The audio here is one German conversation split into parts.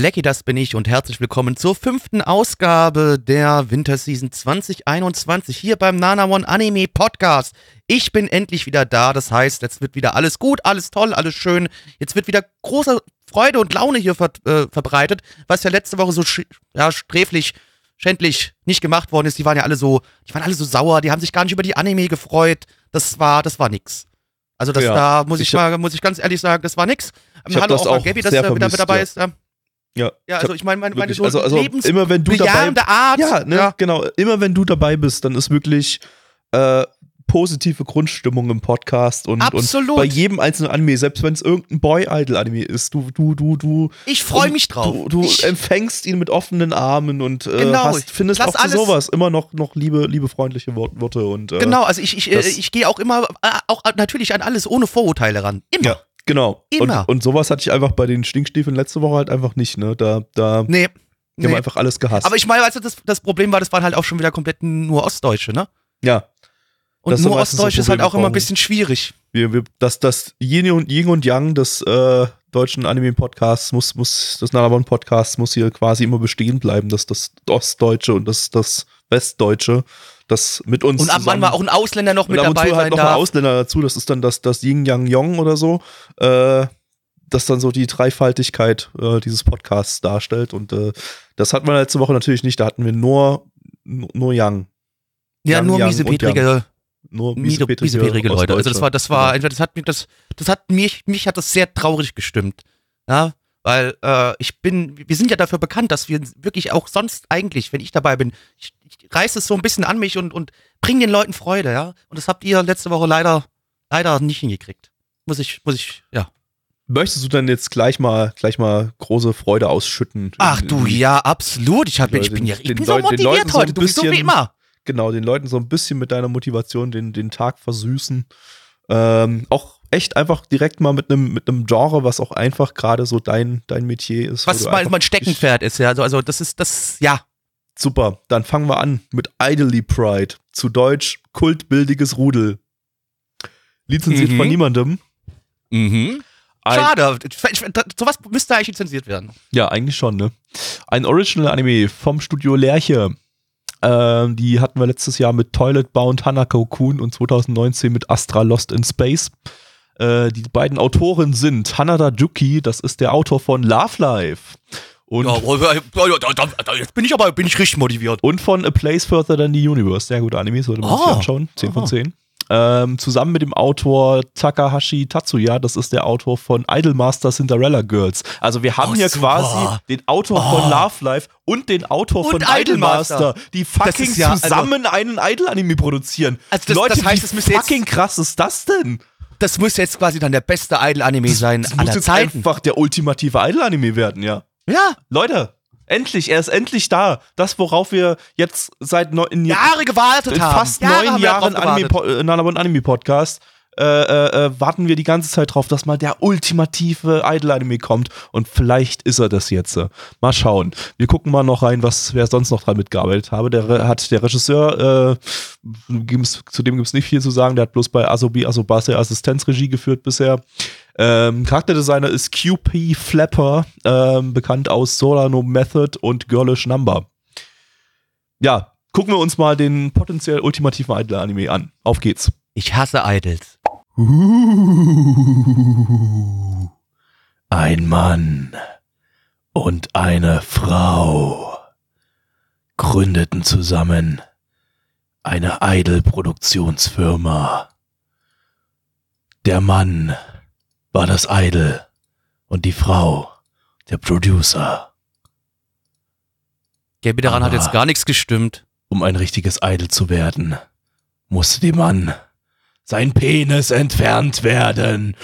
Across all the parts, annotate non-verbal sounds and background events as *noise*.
Blackie, das bin ich und herzlich willkommen zur fünften Ausgabe der Winterseason 2021 hier beim Nana One Anime Podcast. Ich bin endlich wieder da, das heißt, jetzt wird wieder alles gut, alles toll, alles schön. Jetzt wird wieder große Freude und Laune hier ver äh, verbreitet, was ja letzte Woche so ja, sträflich, schändlich nicht gemacht worden ist. Die waren ja alle so, die waren alle so sauer, die haben sich gar nicht über die Anime gefreut. Das war, das war nix. Also das Ja, da muss ich, ich hab- mal, muss ich ganz ehrlich sagen, das war nix. Hallo das auch auch Gabby, dass er wieder mit dabei ja. ist. Ja. Ja, Ja, also ich meine, meine, meine so also, also Lebens immer wenn du dabei Art. ja, ne, ja. genau, immer wenn du dabei bist, dann ist wirklich äh, positive Grundstimmung im Podcast und, Absolut. und bei jedem einzelnen Anime, selbst wenn es irgendein Boy-Idol-Anime ist, du, du, du, du, Ich freue mich drauf. du, du ich, empfängst ihn mit offenen Armen und äh, Genau, hast, findest auch für sowas immer noch, noch liebe, liebe freundliche Wort- Worte und äh, genau, also ich, ich, äh, ich gehe auch immer, äh, auch natürlich an alles ohne Vorurteile ran. Immer. Ja, genau. Immer. Und, und sowas hatte ich einfach bei den Stinkstiefeln letzte Woche halt einfach nicht, ne? Da, da Nee. die haben nee. einfach alles gehasst. Aber ich meine, du, das, das Problem war, das waren halt auch schon wieder komplett nur Ostdeutsche, ne? ja, Und nur meistens so Ostdeutsch ist halt auch immer ein bisschen schwierig. wir, wir, das, das Yin und, Yin und Yang des äh, deutschen Anime-Podcasts muss, muss, des Nanabon-Podcasts muss hier quasi immer bestehen bleiben, dass das Ostdeutsche und das, das Westdeutsche, das mit uns Und ab wann zusammen- war auch ein Ausländer noch und mit ab und dabei zu halt noch ein darf. Ausländer dazu, das ist dann das, das Yin Yang Yong oder so, äh, das dann so die Dreifaltigkeit äh, dieses Podcasts darstellt und äh, das hatten wir letzte Woche natürlich nicht, da hatten wir nur, nur Yang, Ja, Yang, nur Yang miesepetrige, nur miese- miesepetrige miesepetrige Leute. Also das war, das war, Genau. entweder das hat mich, das, das hat mich, mich hat das sehr traurig gestimmt. Ja, weil äh, ich bin, wir sind ja dafür bekannt, dass wir wirklich auch sonst eigentlich, wenn ich dabei bin, ich, ich reiß es so ein bisschen an mich und, und bring den Leuten Freude, ja. Und das habt ihr letzte Woche leider, leider nicht hingekriegt. Muss ich, muss ich, ja. Möchtest du dann jetzt gleich mal, gleich mal große Freude ausschütten? Ach du, ja, absolut. Ich, hab, Den ich bin ja, ich bin so motiviert so heute. ein Du bist so wie immer. Genau, den Leuten so ein bisschen mit deiner Motivation den, den Tag versüßen. Ähm, auch echt einfach direkt mal mit einem mit einem Genre, was auch einfach gerade so dein, dein Metier ist. Was mein, mein Steckenpferd ist, ja. Also, also das ist, das, ja. Super, dann fangen wir an mit Idly Pride. Zu Deutsch kultbildiges Rudel. Lizenziert Mhm. von niemandem. Mhm. Ein- Schade. Sowas müsste eigentlich lizenziert werden. Ja, eigentlich schon, ne? Ein Original-Anime vom Studio Lerche. Ähm, die hatten wir letztes Jahr mit Toilet Bound Hanako Kun und 2019 mit Astra Lost in Space. Äh, die beiden Autoren sind Hanada Juki, das ist der Autor von Love Life. Und, Ja, jetzt bin ich aber bin ich richtig motiviert. und von A Place Further Than the Universe. Sehr guter Anime, sollte man sich Ah. anschauen. 10 von Ah. 10. Ähm, zusammen mit dem Autor Takahashi Tatsuya, das ist der Autor von Idolmaster Cinderella Girls. Also wir haben Oh, hier super. quasi den Autor von Oh. Love Life und den Autor Und von Idolmaster. Die fucking ja- also- zusammen einen Idol-Anime produzieren. Also das- Leute, das heißt, wie fucking krass ist das denn? Das muss jetzt quasi dann der beste Idol-Anime sein Das muss aller jetzt Zeiten. einfach der ultimative Idol-Anime werden, ja. Ja, Leute, endlich, er ist endlich da. Das, worauf wir jetzt seit neun in Jahre gewartet haben. fast Jahre neun Jahren Anime, äh, Nanabon Anime Podcast äh, äh, äh, warten wir die ganze Zeit drauf, dass mal der ultimative Idol-Anime kommt und vielleicht ist er das jetzt. Mal schauen. Wir gucken mal noch rein, was wer sonst noch dran mitgearbeitet habe. Der hat der Regisseur, äh, zu dem gibt es nicht viel zu sagen, der hat bloß bei Asobi Asobase Assistenzregie geführt bisher. Ähm, Charakterdesigner ist QP Flapper, ähm, bekannt aus Solano Method und Girlish Number. Ja, gucken wir uns mal den potenziell ultimativen Idol-Anime an. Auf geht's. Ich hasse Idols. Ein Mann und eine Frau gründeten zusammen eine Idol-Produktionsfirma. Der Mann war das Idol und die Frau der Producer. Gaby, daran hat Aber- jetzt gar nichts gestimmt. Um ein richtiges Idol zu werden, musste dem Mann sein Penis entfernt werden.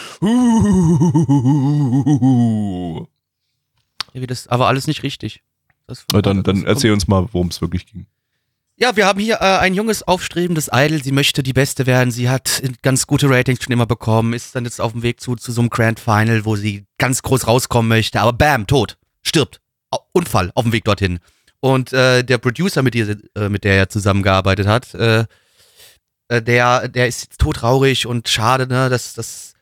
das aber alles nicht richtig. Das, dann, dann erzähl uns mal, worum es wirklich ging. Ja, wir haben hier äh, ein junges, aufstrebendes Idol. Sie möchte die Beste werden. Sie hat ganz gute Ratings schon immer bekommen. Ist dann jetzt auf dem Weg zu, zu so einem Grand Final, wo sie ganz groß rauskommen möchte. Aber bam, tot. Stirbt. Unfall auf dem Weg dorthin. Und äh, der Producer, mit, ihr, äh, mit der er zusammengearbeitet hat, äh, äh, der, der ist todtraurig und schade, ne, dass, dass,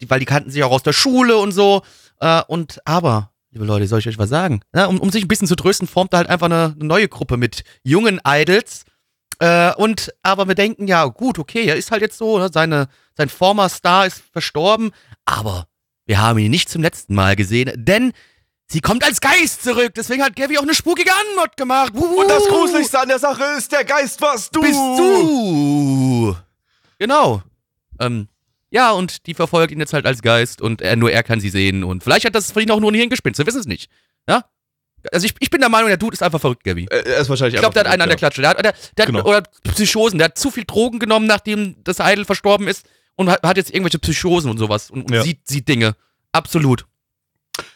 die, weil die kannten sich auch aus der Schule und so. Äh, und aber, liebe Leute, soll ich euch was sagen? Ja, um, um sich ein bisschen zu trösten, formt er halt einfach eine, eine neue Gruppe mit jungen Idols. Äh, und aber wir denken, ja, gut, okay, er ist halt jetzt so, ne, seine, sein former Star ist verstorben, aber wir haben ihn nicht zum letzten Mal gesehen, denn sie kommt als Geist zurück. Deswegen hat Gabby auch eine spukige Anmod gemacht. Wuhu. Und das Gruseligste an der Sache ist, der Geist warst du! bist du. Genau. Ähm, ja, und die verfolgt ihn jetzt halt als Geist und er, nur er kann sie sehen. Und vielleicht hat das für ihn auch nur ein Hirngespinst, wir wissen es nicht. Ja? Also ich, ich bin der Meinung, der Dude ist einfach verrückt, Gabby. Äh, Er ist wahrscheinlich Ich glaube, der hat einen an der Klatsche. Der hat, der, der Genau. hat, oder Psychosen. Der hat zu viel Drogen genommen, nachdem das Idol verstorben ist und hat, hat jetzt irgendwelche Psychosen und sowas und, und Ja. sieht, sieht Dinge. Absolut.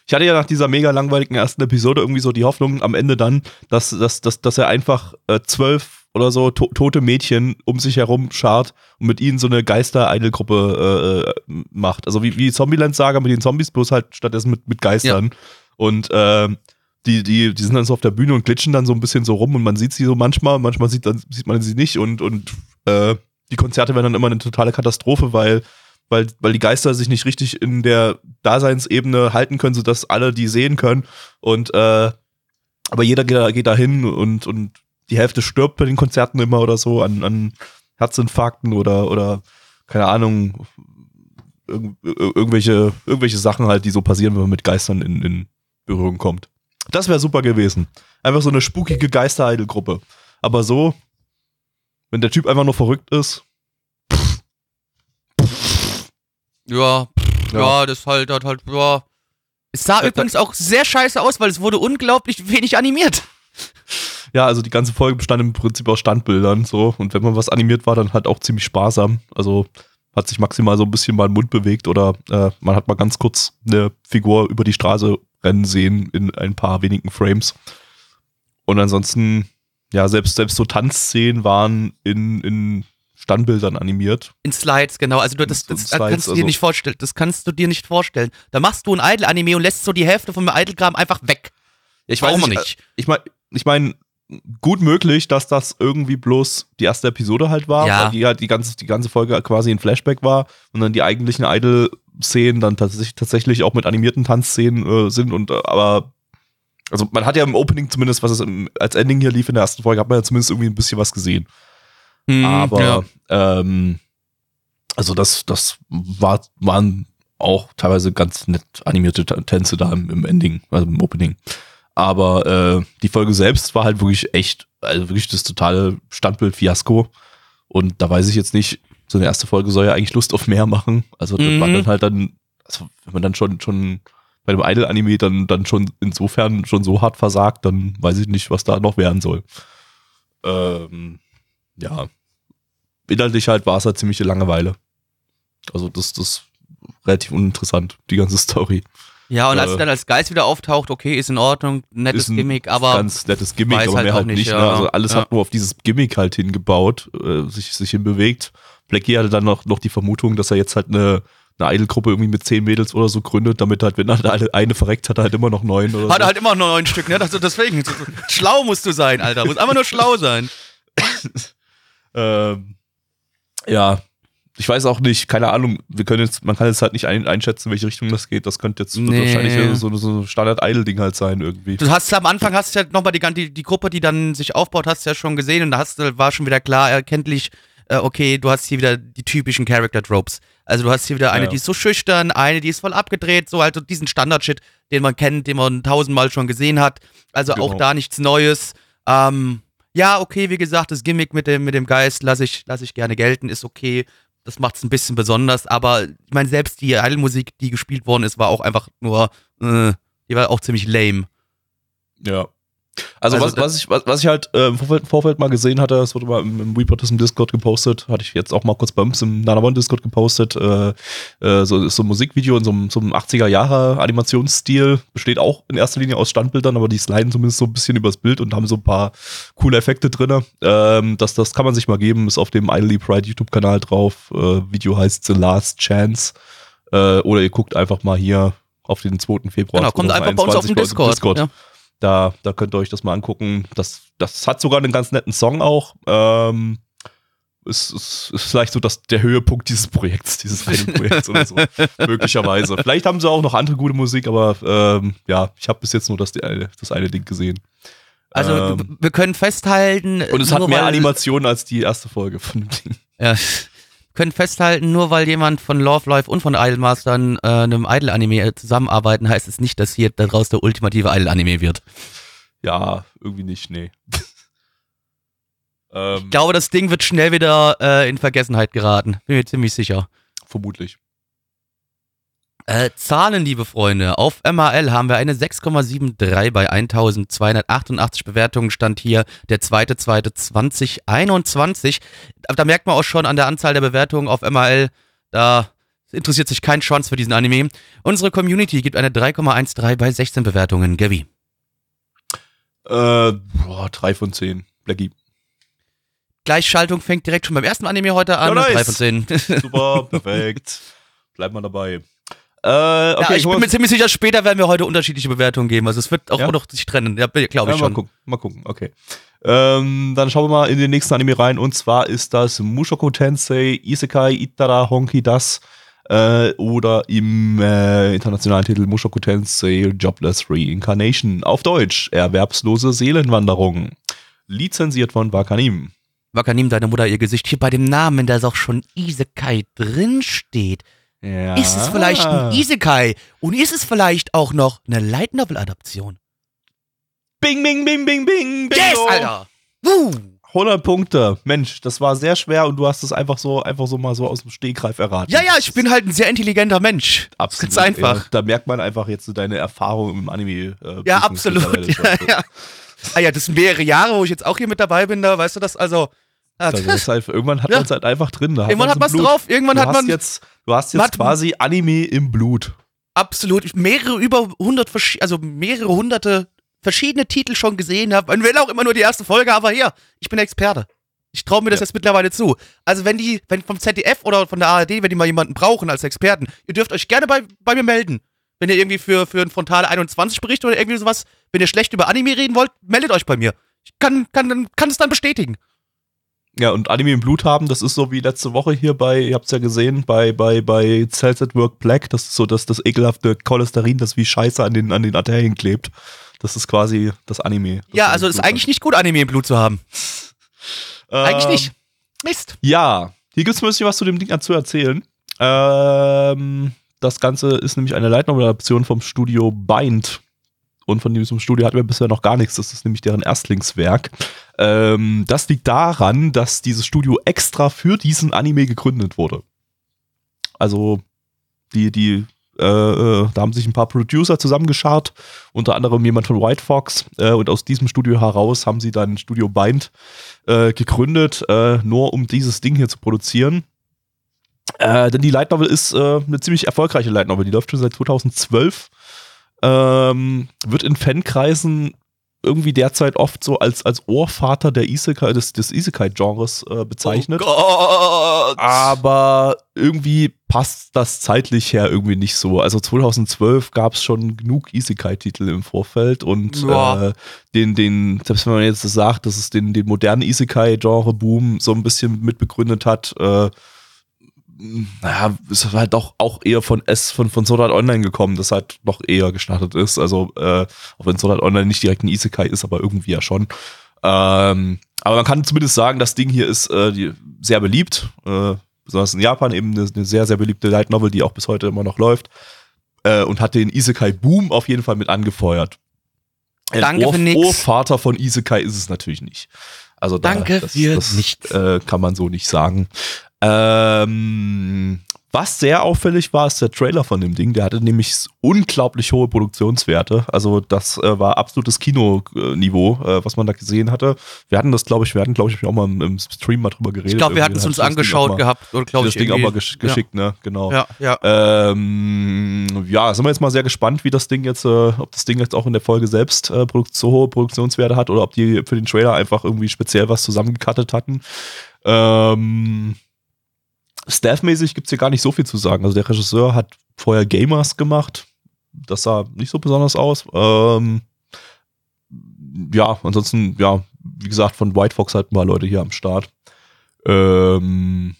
Ich hatte ja nach dieser mega langweiligen ersten Episode irgendwie so die Hoffnung am Ende dann, dass, dass, dass, dass er einfach äh, zwölf oder so to tote Mädchen um sich herum schart und mit ihnen so eine Geister-Idol-Gruppe äh, macht. Also wie, wie Zombieland-Saga mit den Zombies, bloß halt stattdessen mit, mit Geistern. Und äh, die, die, die sind dann so auf der Bühne und glitschen dann so ein bisschen so rum und man sieht sie so manchmal, manchmal sieht, dann, sieht man sie nicht und, und äh, die Konzerte werden dann immer eine totale Katastrophe, weil weil, weil die Geister sich nicht richtig in der Daseinsebene halten können, sodass alle die sehen können. Und äh, aber jeder geht, geht da hin und, und die Hälfte stirbt bei den Konzerten immer oder so an, an Herzinfarkten oder, oder keine Ahnung, irg ir- irgendwelche, irgendwelche Sachen halt, die so passieren, wenn man mit Geistern in, in Berührung kommt. Das wäre super gewesen. Einfach so eine spukige Geister-Idol-Gruppe. Aber so, wenn der Typ einfach nur verrückt ist, Ja, ja, Ja. das halt, hat halt, ja. Es sah Äh, übrigens auch sehr scheiße aus, weil es wurde unglaublich wenig animiert. Ja, also die ganze Folge bestand im Prinzip aus Standbildern so und wenn man was animiert war, dann halt auch ziemlich sparsam. Also hat sich maximal so ein bisschen mal den Mund bewegt oder äh, man hat mal ganz kurz eine Figur über die Straße rennen sehen in ein paar wenigen Frames. Und ansonsten, ja, selbst, selbst so Tanzszenen waren in, in Standbildern animiert. In Slides, genau. Also du, das, So das, Slides, kannst du dir also- nicht vorstellen. Das kannst du dir nicht vorstellen. Da machst du ein Idol-Anime und lässt so die Hälfte vom Idol-Kram einfach weg. Ich Warum weiß nicht? Ich meine, ich mein, gut möglich, dass das irgendwie bloß die erste Episode halt war, Ja. weil die halt die ganze, die ganze Folge quasi ein Flashback war und dann die eigentlichen Idol-Szenen dann tatsächlich, tatsächlich auch mit animierten Tanzszenen äh, sind und äh, aber also man hat ja im Opening zumindest, was es im, als Ending hier lief in der ersten Folge, hat man ja zumindest irgendwie ein bisschen was gesehen. Hm, Aber ja. ähm, also das, das war, waren auch teilweise ganz nett animierte Tänze da im, im Ending, also im Opening. Aber äh, die Folge selbst war halt wirklich echt, also wirklich das totale Standbild-Fiasko. Und da weiß ich jetzt nicht, so eine erste Folge soll ja eigentlich Lust auf mehr machen. Also das Mhm. war dann halt dann, also wenn man dann schon, schon bei dem Idol-Anime dann, dann schon insofern schon so hart versagt, dann weiß ich nicht, was da noch werden soll. Ähm, ja. Inhaltlich halt war es halt ziemliche Langeweile. Also das, das ist relativ uninteressant, die ganze *laughs* Story. Ja, und als äh, er dann als Geist wieder auftaucht, okay, ist in Ordnung, nettes ein Gimmick, aber ganz nettes Gimmick, aber halt mehr auch halt nicht, nicht. ja. ne? Also alles Ja. hat nur auf dieses Gimmick halt hingebaut, äh, sich, sich hinbewegt. Blackie hatte dann noch, noch die Vermutung, dass er jetzt halt eine, eine Idol-Gruppe irgendwie mit zehn Mädels oder so gründet, damit halt, wenn halt eine, eine verreckt, hat er halt immer noch neun oder hat so. er halt immer nur neun Stück, ne? Das, deswegen, so- so- schlau musst du sein, Alter. Muss einfach nur schlau sein. *laughs* Ähm, ja, ich weiß auch nicht, keine Ahnung, wir können jetzt, man kann jetzt halt nicht ein, einschätzen, in welche Richtung das geht. Das könnte jetzt Nee. wahrscheinlich so, so ein Standard-Idol-Ding halt sein irgendwie. Du hast am Anfang hast du ja nochmal die, die, die Gruppe, die dann sich aufbaut, hast du ja schon gesehen und da hast war schon wieder klar, erkenntlich, äh, okay, du hast hier wieder die typischen Character-Tropes. Also du hast hier wieder eine, Ja. die ist so schüchtern, eine, die ist voll abgedreht, so halt so diesen Standard-Shit, den man kennt, den man tausendmal schon gesehen hat. Also auch Genau. da nichts Neues. Ähm, ja, okay, wie gesagt, das Gimmick mit dem, mit dem Geist lasse ich, lass ich gerne gelten, ist okay. Das macht es ein bisschen besonders, aber ich meine, selbst die Idol-Musik, die gespielt worden ist, war auch einfach nur, äh, die war auch ziemlich lame. Ja. Also, Also was, was, ich, was, was ich halt äh, im Vorfeld, Vorfeld mal gesehen hatte, das wurde mal im, im Reporters im Discord gepostet, hatte ich jetzt auch mal kurz bei uns im Nana One Discord gepostet. Äh, äh, so ist so ein Musikvideo in so einem, so einem 80er Jahre Animationsstil, besteht auch in erster Linie aus Standbildern, aber die sliden zumindest so ein bisschen übers Bild und haben so ein paar coole Effekte drin. Ähm, das, das kann man sich mal geben, ist auf dem Idly Pride YouTube-Kanal drauf. Äh, Video heißt The Last Chance. Äh, oder ihr guckt einfach mal hier auf den 2. Februar. Genau, kommt einfach bei uns auf 2021 den bei Discord. Ja. Da, da könnt ihr euch das mal angucken. Das, das hat sogar einen ganz netten Song auch. Ähm, es ist, ist vielleicht so das, der Höhepunkt dieses Projekts, dieses *laughs* einen Projekts oder so. Möglicherweise. Vielleicht haben sie auch noch andere gute Musik, aber ähm, ja, ich habe bis jetzt nur das, das eine Ding gesehen. Also Ähm, wir können festhalten. und es hat mehr Animationen als die erste Folge von dem Ding. Ja. Können festhalten, nur weil jemand von Love Life und von Idolmastern äh, einem Idol-Anime äh, zusammenarbeiten, heißt es nicht, dass hier daraus der ultimative Idol-Anime wird. Ja, irgendwie nicht, nee. ähm, Ich glaube, das Ding wird schnell wieder äh, in Vergessenheit geraten. Bin mir ziemlich sicher. vermutlich. Äh, Zahlen, liebe Freunde. Auf MAL haben wir eine 6,73 bei 1288 Bewertungen. Stand hier der 2.2.2021. Da merkt man auch schon an der Anzahl der Bewertungen auf MAL, da interessiert sich kein Schwanz für diesen Anime. Unsere Community gibt eine 3,13 bei 16 Bewertungen. Gavi. Äh, boah, drei von zehn. Blackie. Gleichschaltung fängt direkt schon beim ersten Anime heute an. Ja, nice. 3 von 10. Super, *laughs* perfekt. Bleibt mal dabei. Äh, ja, okay, ich guck bin mal- mir ziemlich sicher, später werden wir heute unterschiedliche Bewertungen geben. Also es wird auch Ja? noch sich trennen. Ja, glaube Ja, ich mal schon. gucken, mal gucken, okay. Ähm, dann schauen wir mal in den nächsten Anime rein und zwar ist das Mushoku Tensei Isekai Itara Honki Das äh, oder im äh, internationalen Titel Mushoku Tensei Jobless Reincarnation. Auf Deutsch, erwerbslose Seelenwanderung. Lizenziert von Wakanim. Wakanim, deine Mutter, ihr Gesicht. Hier bei dem Namen, da auch schon Isekai drinsteht. Ja. Ist es vielleicht ein Isekai? Und ist es vielleicht auch noch eine Light Novel Adaption? Bing, bing, bing, bing, bing, bingo. Yes, Alter! Woo! 100 Punkte. Mensch, das war sehr schwer und du hast es einfach so, einfach so mal so aus dem Stegreif erraten. Ja, ja, ich bin halt ein sehr intelligenter Mensch. Absolut. Ganz einfach. Ja, da merkt man einfach jetzt so deine Erfahrung im Anime. Äh, Ja, absolut. *laughs* Ja, ja. Ah ja, das sind mehrere Jahre, wo ich jetzt auch hier mit dabei bin, da weißt du das, also. Ah, Also das ist halt, irgendwann hat Ja. man es halt einfach drin. Da Irgendwann hat man es drauf, irgendwann du hat man jetzt, du hast jetzt quasi Anime im Blut. absolut mehrere über hundert, also mehrere hunderte verschiedene Titel schon gesehen habe. Und wenn auch immer nur die erste Folge, aber hier, ich bin Experte. Ich traue mir das Ja. jetzt mittlerweile zu. Also wenn die, wenn vom ZDF oder von der ARD, wenn die mal jemanden brauchen als Experten, ihr dürft euch gerne bei, bei mir melden. Wenn ihr irgendwie für, für einen Frontale 21 Bericht oder irgendwie sowas, wenn ihr schlecht über Anime reden wollt, meldet euch bei mir. Ich kann, kann, kann es dann bestätigen. Ja, und Anime im Blut haben, das ist so wie letzte Woche hier bei, ihr habt es ja gesehen, bei, bei, bei Cells at Work Black, das ist so das, das ekelhafte Cholesterin, das wie Scheiße an den, an den Arterien klebt. Das ist quasi das Anime. das ja, also ist eigentlich nicht gut, Anime im Blut zu haben. hat. *laughs* Eigentlich Ähm, nicht. Mist. Ja, hier gibt es ein bisschen was zu dem Ding zu erzählen. Ähm, das Ganze ist nämlich eine Light Novel-Adaption vom Studio Bind. Und von diesem Studio hatten wir bisher noch gar nichts. Das ist nämlich deren Erstlingswerk. Ähm, das liegt daran, dass dieses Studio extra für diesen Anime gegründet wurde. Also, die, die, äh, äh, da haben sich ein paar Producer zusammengeschart, unter anderem jemand von White Fox. Äh, und aus diesem Studio heraus haben sie dann Studio Bind äh, gegründet, äh, nur um dieses Ding hier zu produzieren. Äh, denn die Light Novel ist eine ziemlich erfolgreiche Light Novel. Die läuft schon seit 2012. Ähm, wird in Fankreisen irgendwie derzeit oft so als, als Ohrvater der Isekai, des, des Isekai-Genres äh, bezeichnet. Oh. Aber irgendwie passt das zeitlich her irgendwie nicht so. Also 2012 gab es schon genug Isekai-Titel im Vorfeld und Ja. äh, den, den, selbst wenn man jetzt sagt, dass es den, den modernen Isekai-Genre-Boom so ein bisschen mitbegründet hat, äh, naja, ist halt doch auch eher von S, von, von Sword Art Online gekommen, das halt noch eher gestartet ist. Also, äh, auch wenn Sword Art Online nicht direkt ein Isekai ist, aber irgendwie ja schon. Ähm, aber man kann zumindest sagen, das Ding hier ist äh, die, sehr beliebt, äh, besonders in Japan eben eine, eine sehr, sehr beliebte Light Novel, die auch bis heute immer noch läuft äh, und hat den Isekai-Boom auf jeden Fall mit angefeuert. Danke Ohr, für nix. Ohrvater von Isekai ist es natürlich nicht. Also da, Danke das, das, nichts. Äh, kann man so nicht sagen. Ähm, Was sehr auffällig war, ist der Trailer von dem Ding. Der hatte nämlich unglaublich hohe Produktionswerte. Also das äh, war absolutes Kinoniveau, äh, was man da gesehen hatte. Wir hatten das, glaube ich, wir hatten, glaube ich, auch mal im, im, Stream mal drüber geredet. Ich glaube, wir hatten es uns angeschaut mal, gehabt. Oder, ich, das Ding auch mal gesch geschickt, ja. ne? Genau. Ja, ja. Ähm, ja, sind wir jetzt mal sehr gespannt, wie das Ding jetzt, äh, ob das Ding jetzt auch in der Folge selbst äh, so hohe Produktionswerte hat oder ob die für den Trailer einfach irgendwie speziell was zusammengekattet hatten. Ähm, Staff-mäßig gibt es hier gar nicht so viel zu sagen. Also der Regisseur hat vorher Gamers gemacht. Das sah nicht so besonders aus. Ähm, ja, ansonsten, ja, wie gesagt, von White Fox halt ein paar Leute hier am Start. Ähm,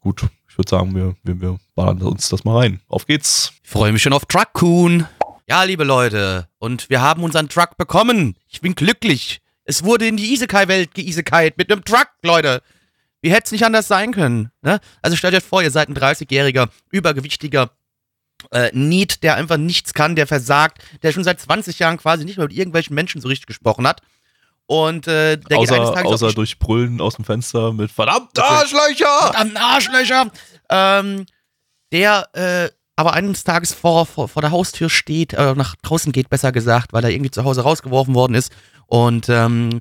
gut, ich würde sagen, wir, wir, wir ballern uns das mal rein. Auf geht's. Ich freue mich schon auf Truckcoon. Ja, liebe Leute, und wir haben unseren Truck bekommen. Ich bin glücklich. Es wurde in die Isekai-Welt geisekait mit einem Truck, Leute. Wie hätte es nicht anders sein können? Ne? Also stellt euch vor, ihr seid ein 30-jähriger, übergewichtiger äh, Need, der einfach nichts kann, der versagt, der schon seit 20 Jahren quasi nicht mehr mit irgendwelchen Menschen so richtig gesprochen hat. Und äh, der außer, geht eines Tages außer durch Brüllen aus dem Fenster mit verdammt Arschlöcher! Verdammt Arschlöcher! Ähm, der äh, aber eines Tages vor, vor, vor der Haustür steht, äh, nach draußen geht, besser gesagt, weil er irgendwie zu Hause rausgeworfen worden ist und ähm,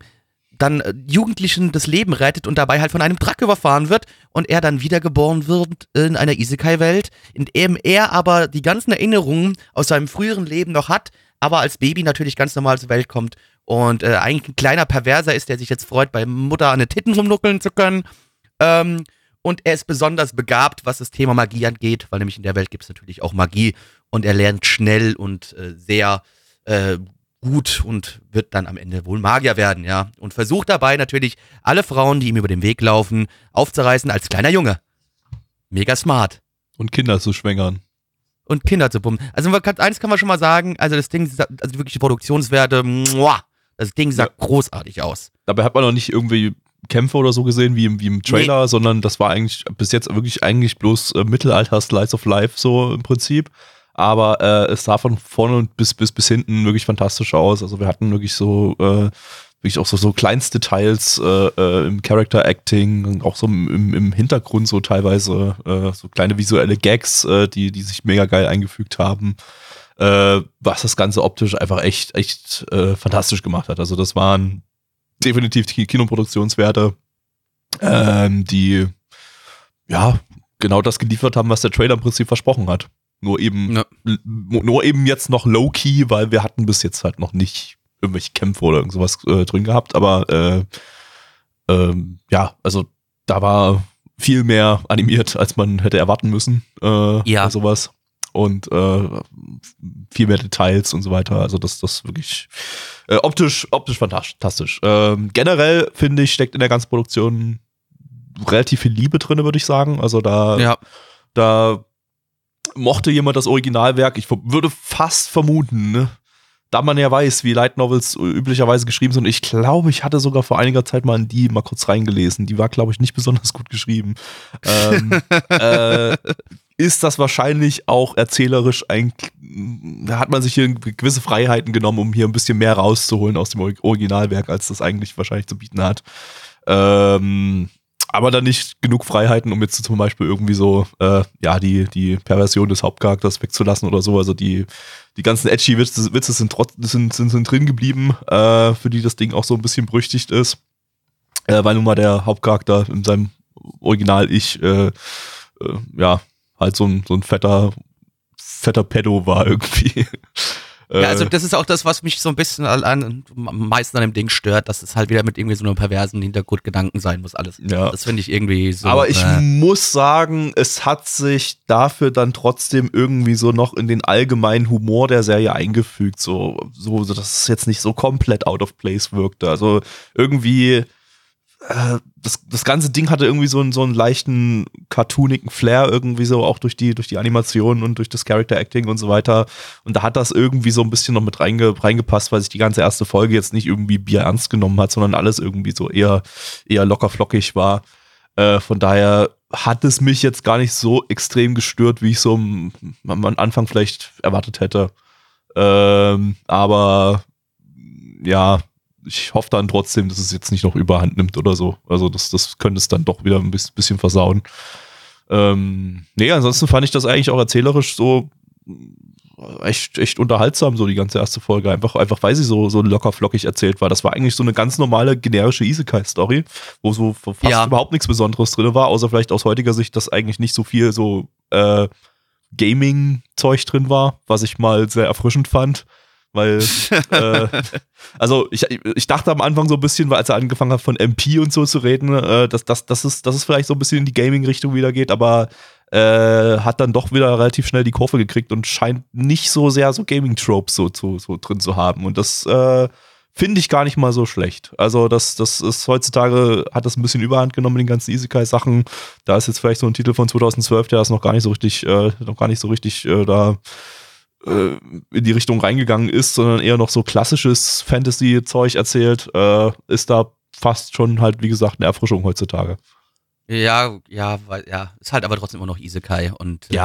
dann äh, Jugendlichen das Leben rettet und dabei halt von einem Truck überfahren wird und er dann wiedergeboren wird in einer Isekai-Welt, in dem er aber die ganzen Erinnerungen aus seinem früheren Leben noch hat, aber als Baby natürlich ganz normal zur Welt kommt und äh, eigentlich ein kleiner Perverser ist, der sich jetzt freut, bei Mutter an den Titten rumnuckeln zu können. Ähm, und er ist besonders begabt, was das Thema Magie angeht, weil nämlich in der Welt gibt es natürlich auch Magie und er lernt schnell und äh, sehr äh, gut und wird dann am Ende wohl Magier werden, ja. Und versucht dabei natürlich alle Frauen, die ihm über den Weg laufen, aufzureißen als kleiner Junge. Mega smart. Und Kinder zu schwängern. Und Kinder zu pumpen. Also eins kann man schon mal sagen, also das Ding, also wirklich die Produktionswerte, muah, das Ding sah ja. großartig aus. Dabei hat man noch nicht irgendwie Kämpfe oder so gesehen wie im, wie im Trailer, nee. sondern das war eigentlich bis jetzt wirklich eigentlich bloß äh, Mittelalter-Slice of Life so im Prinzip aber äh, es sah von vorne bis, bis, bis hinten wirklich fantastisch aus. Also wir hatten wirklich so, äh, wirklich auch so, so Kleinstdetails äh, äh, im Character Acting auch so im, im Hintergrund so teilweise äh, so kleine visuelle Gags, äh, die, die sich mega geil eingefügt haben. Was das Ganze optisch einfach echt, echt fantastisch gemacht hat. Also das waren definitiv die Kinoproduktionswerte, ähm, die ja genau das geliefert haben, was der Trailer im Prinzip versprochen hat. Nur eben, ja. nur eben jetzt noch low-key, weil wir hatten bis jetzt halt noch nicht irgendwelche Kämpfe oder irgend sowas äh, drin gehabt. Aber äh, ähm, ja, also da war viel mehr animiert, als man hätte erwarten müssen. Äh, ja. Sowas. Und äh, viel mehr Details und so weiter. Also das, das wirklich äh, optisch, optisch fantastisch. Ähm, generell finde ich, steckt in der ganzen Produktion relativ viel Liebe drin, würde ich sagen. Also da, ja. da mochte jemand das Originalwerk, ich würde fast vermuten, ne? da man ja weiß, wie Light Novels üblicherweise geschrieben sind. Ich glaube, ich hatte sogar vor einiger Zeit mal in die mal kurz reingelesen. Die war, glaube ich, nicht besonders gut geschrieben. ähm, *laughs* äh, ist das wahrscheinlich auch erzählerisch ein, da hat man sich hier gewisse Freiheiten genommen, um hier ein bisschen mehr rauszuholen aus dem Originalwerk, als das eigentlich wahrscheinlich zu bieten hat. Ähm, aber dann nicht genug Freiheiten, um jetzt zum Beispiel irgendwie so, äh, ja, die, die Perversion des Hauptcharakters wegzulassen oder so. Also die, die ganzen edgy Witze, Witze sind, trotz, sind, sind, sind drin geblieben, äh, für die das Ding auch so ein bisschen berüchtigt ist. Äh, weil nun mal der Hauptcharakter in seinem Original-Ich, äh, äh, ja, halt so ein, so ein fetter, fetter Pedo war irgendwie. *laughs* Ja, also äh. das ist auch das, was mich so ein bisschen an, am meisten an dem Ding stört, dass es halt wieder mit irgendwie so einem perversen Hintergrundgedanken sein muss alles. Ja. Das finde ich irgendwie so. Aber ich äh, muss sagen, es hat sich dafür dann trotzdem irgendwie so noch in den allgemeinen Humor der Serie eingefügt, so, so, so dass es jetzt nicht so komplett out of place wirkte. Also irgendwie äh, das, das ganze Ding hatte irgendwie so einen, so einen leichten cartoonigen Flair irgendwie so, auch durch die, durch die Animationen und durch das Character Acting und so weiter. Und da hat das irgendwie so ein bisschen noch mit reinge, reingepasst, weil sich die ganze erste Folge jetzt nicht irgendwie Bier ernst genommen hat, sondern alles irgendwie so eher, eher locker flockig war. Äh, von daher hat es mich jetzt gar nicht so extrem gestört, wie ich so am, am Anfang vielleicht erwartet hätte. Ähm, aber ja, ich hoffe dann trotzdem, dass es jetzt nicht noch überhand nimmt oder so. Also das, das könnte es dann doch wieder ein bisschen versauen. Ähm, nee, ansonsten fand ich das eigentlich auch erzählerisch so echt, echt unterhaltsam, so die ganze erste Folge. Einfach, einfach weil sie so, so locker flockig erzählt war. Das war eigentlich so eine ganz normale, generische Isekai-Story, wo so fast Ja. überhaupt nichts Besonderes drin war, außer vielleicht aus heutiger Sicht, dass eigentlich nicht so viel so äh, Gaming-Zeug drin war, was ich mal sehr erfrischend fand. Weil, *laughs* äh, also ich, ich dachte am Anfang so ein bisschen, weil als er angefangen hat von MP und so zu reden, äh, dass, dass, dass, es, dass es vielleicht so ein bisschen in die Gaming-Richtung wieder geht, aber äh, hat dann doch wieder relativ schnell die Kurve gekriegt und scheint nicht so sehr so Gaming-Tropes so, so, so drin zu haben. Und das äh, finde ich gar nicht mal so schlecht. Also das, das ist heutzutage, hat das ein bisschen Überhand genommen mit den ganzen Isekai-Sachen. Da ist jetzt vielleicht so ein Titel von 2012, der ist noch gar nicht so richtig, äh, noch gar nicht so richtig äh, da äh, in die Richtung reingegangen ist, sondern eher noch so klassisches Fantasy-Zeug erzählt, äh, ist da fast schon halt, wie gesagt, eine Erfrischung heutzutage. Ja, ja, weil, ja, ist halt aber trotzdem immer noch Isekai und äh,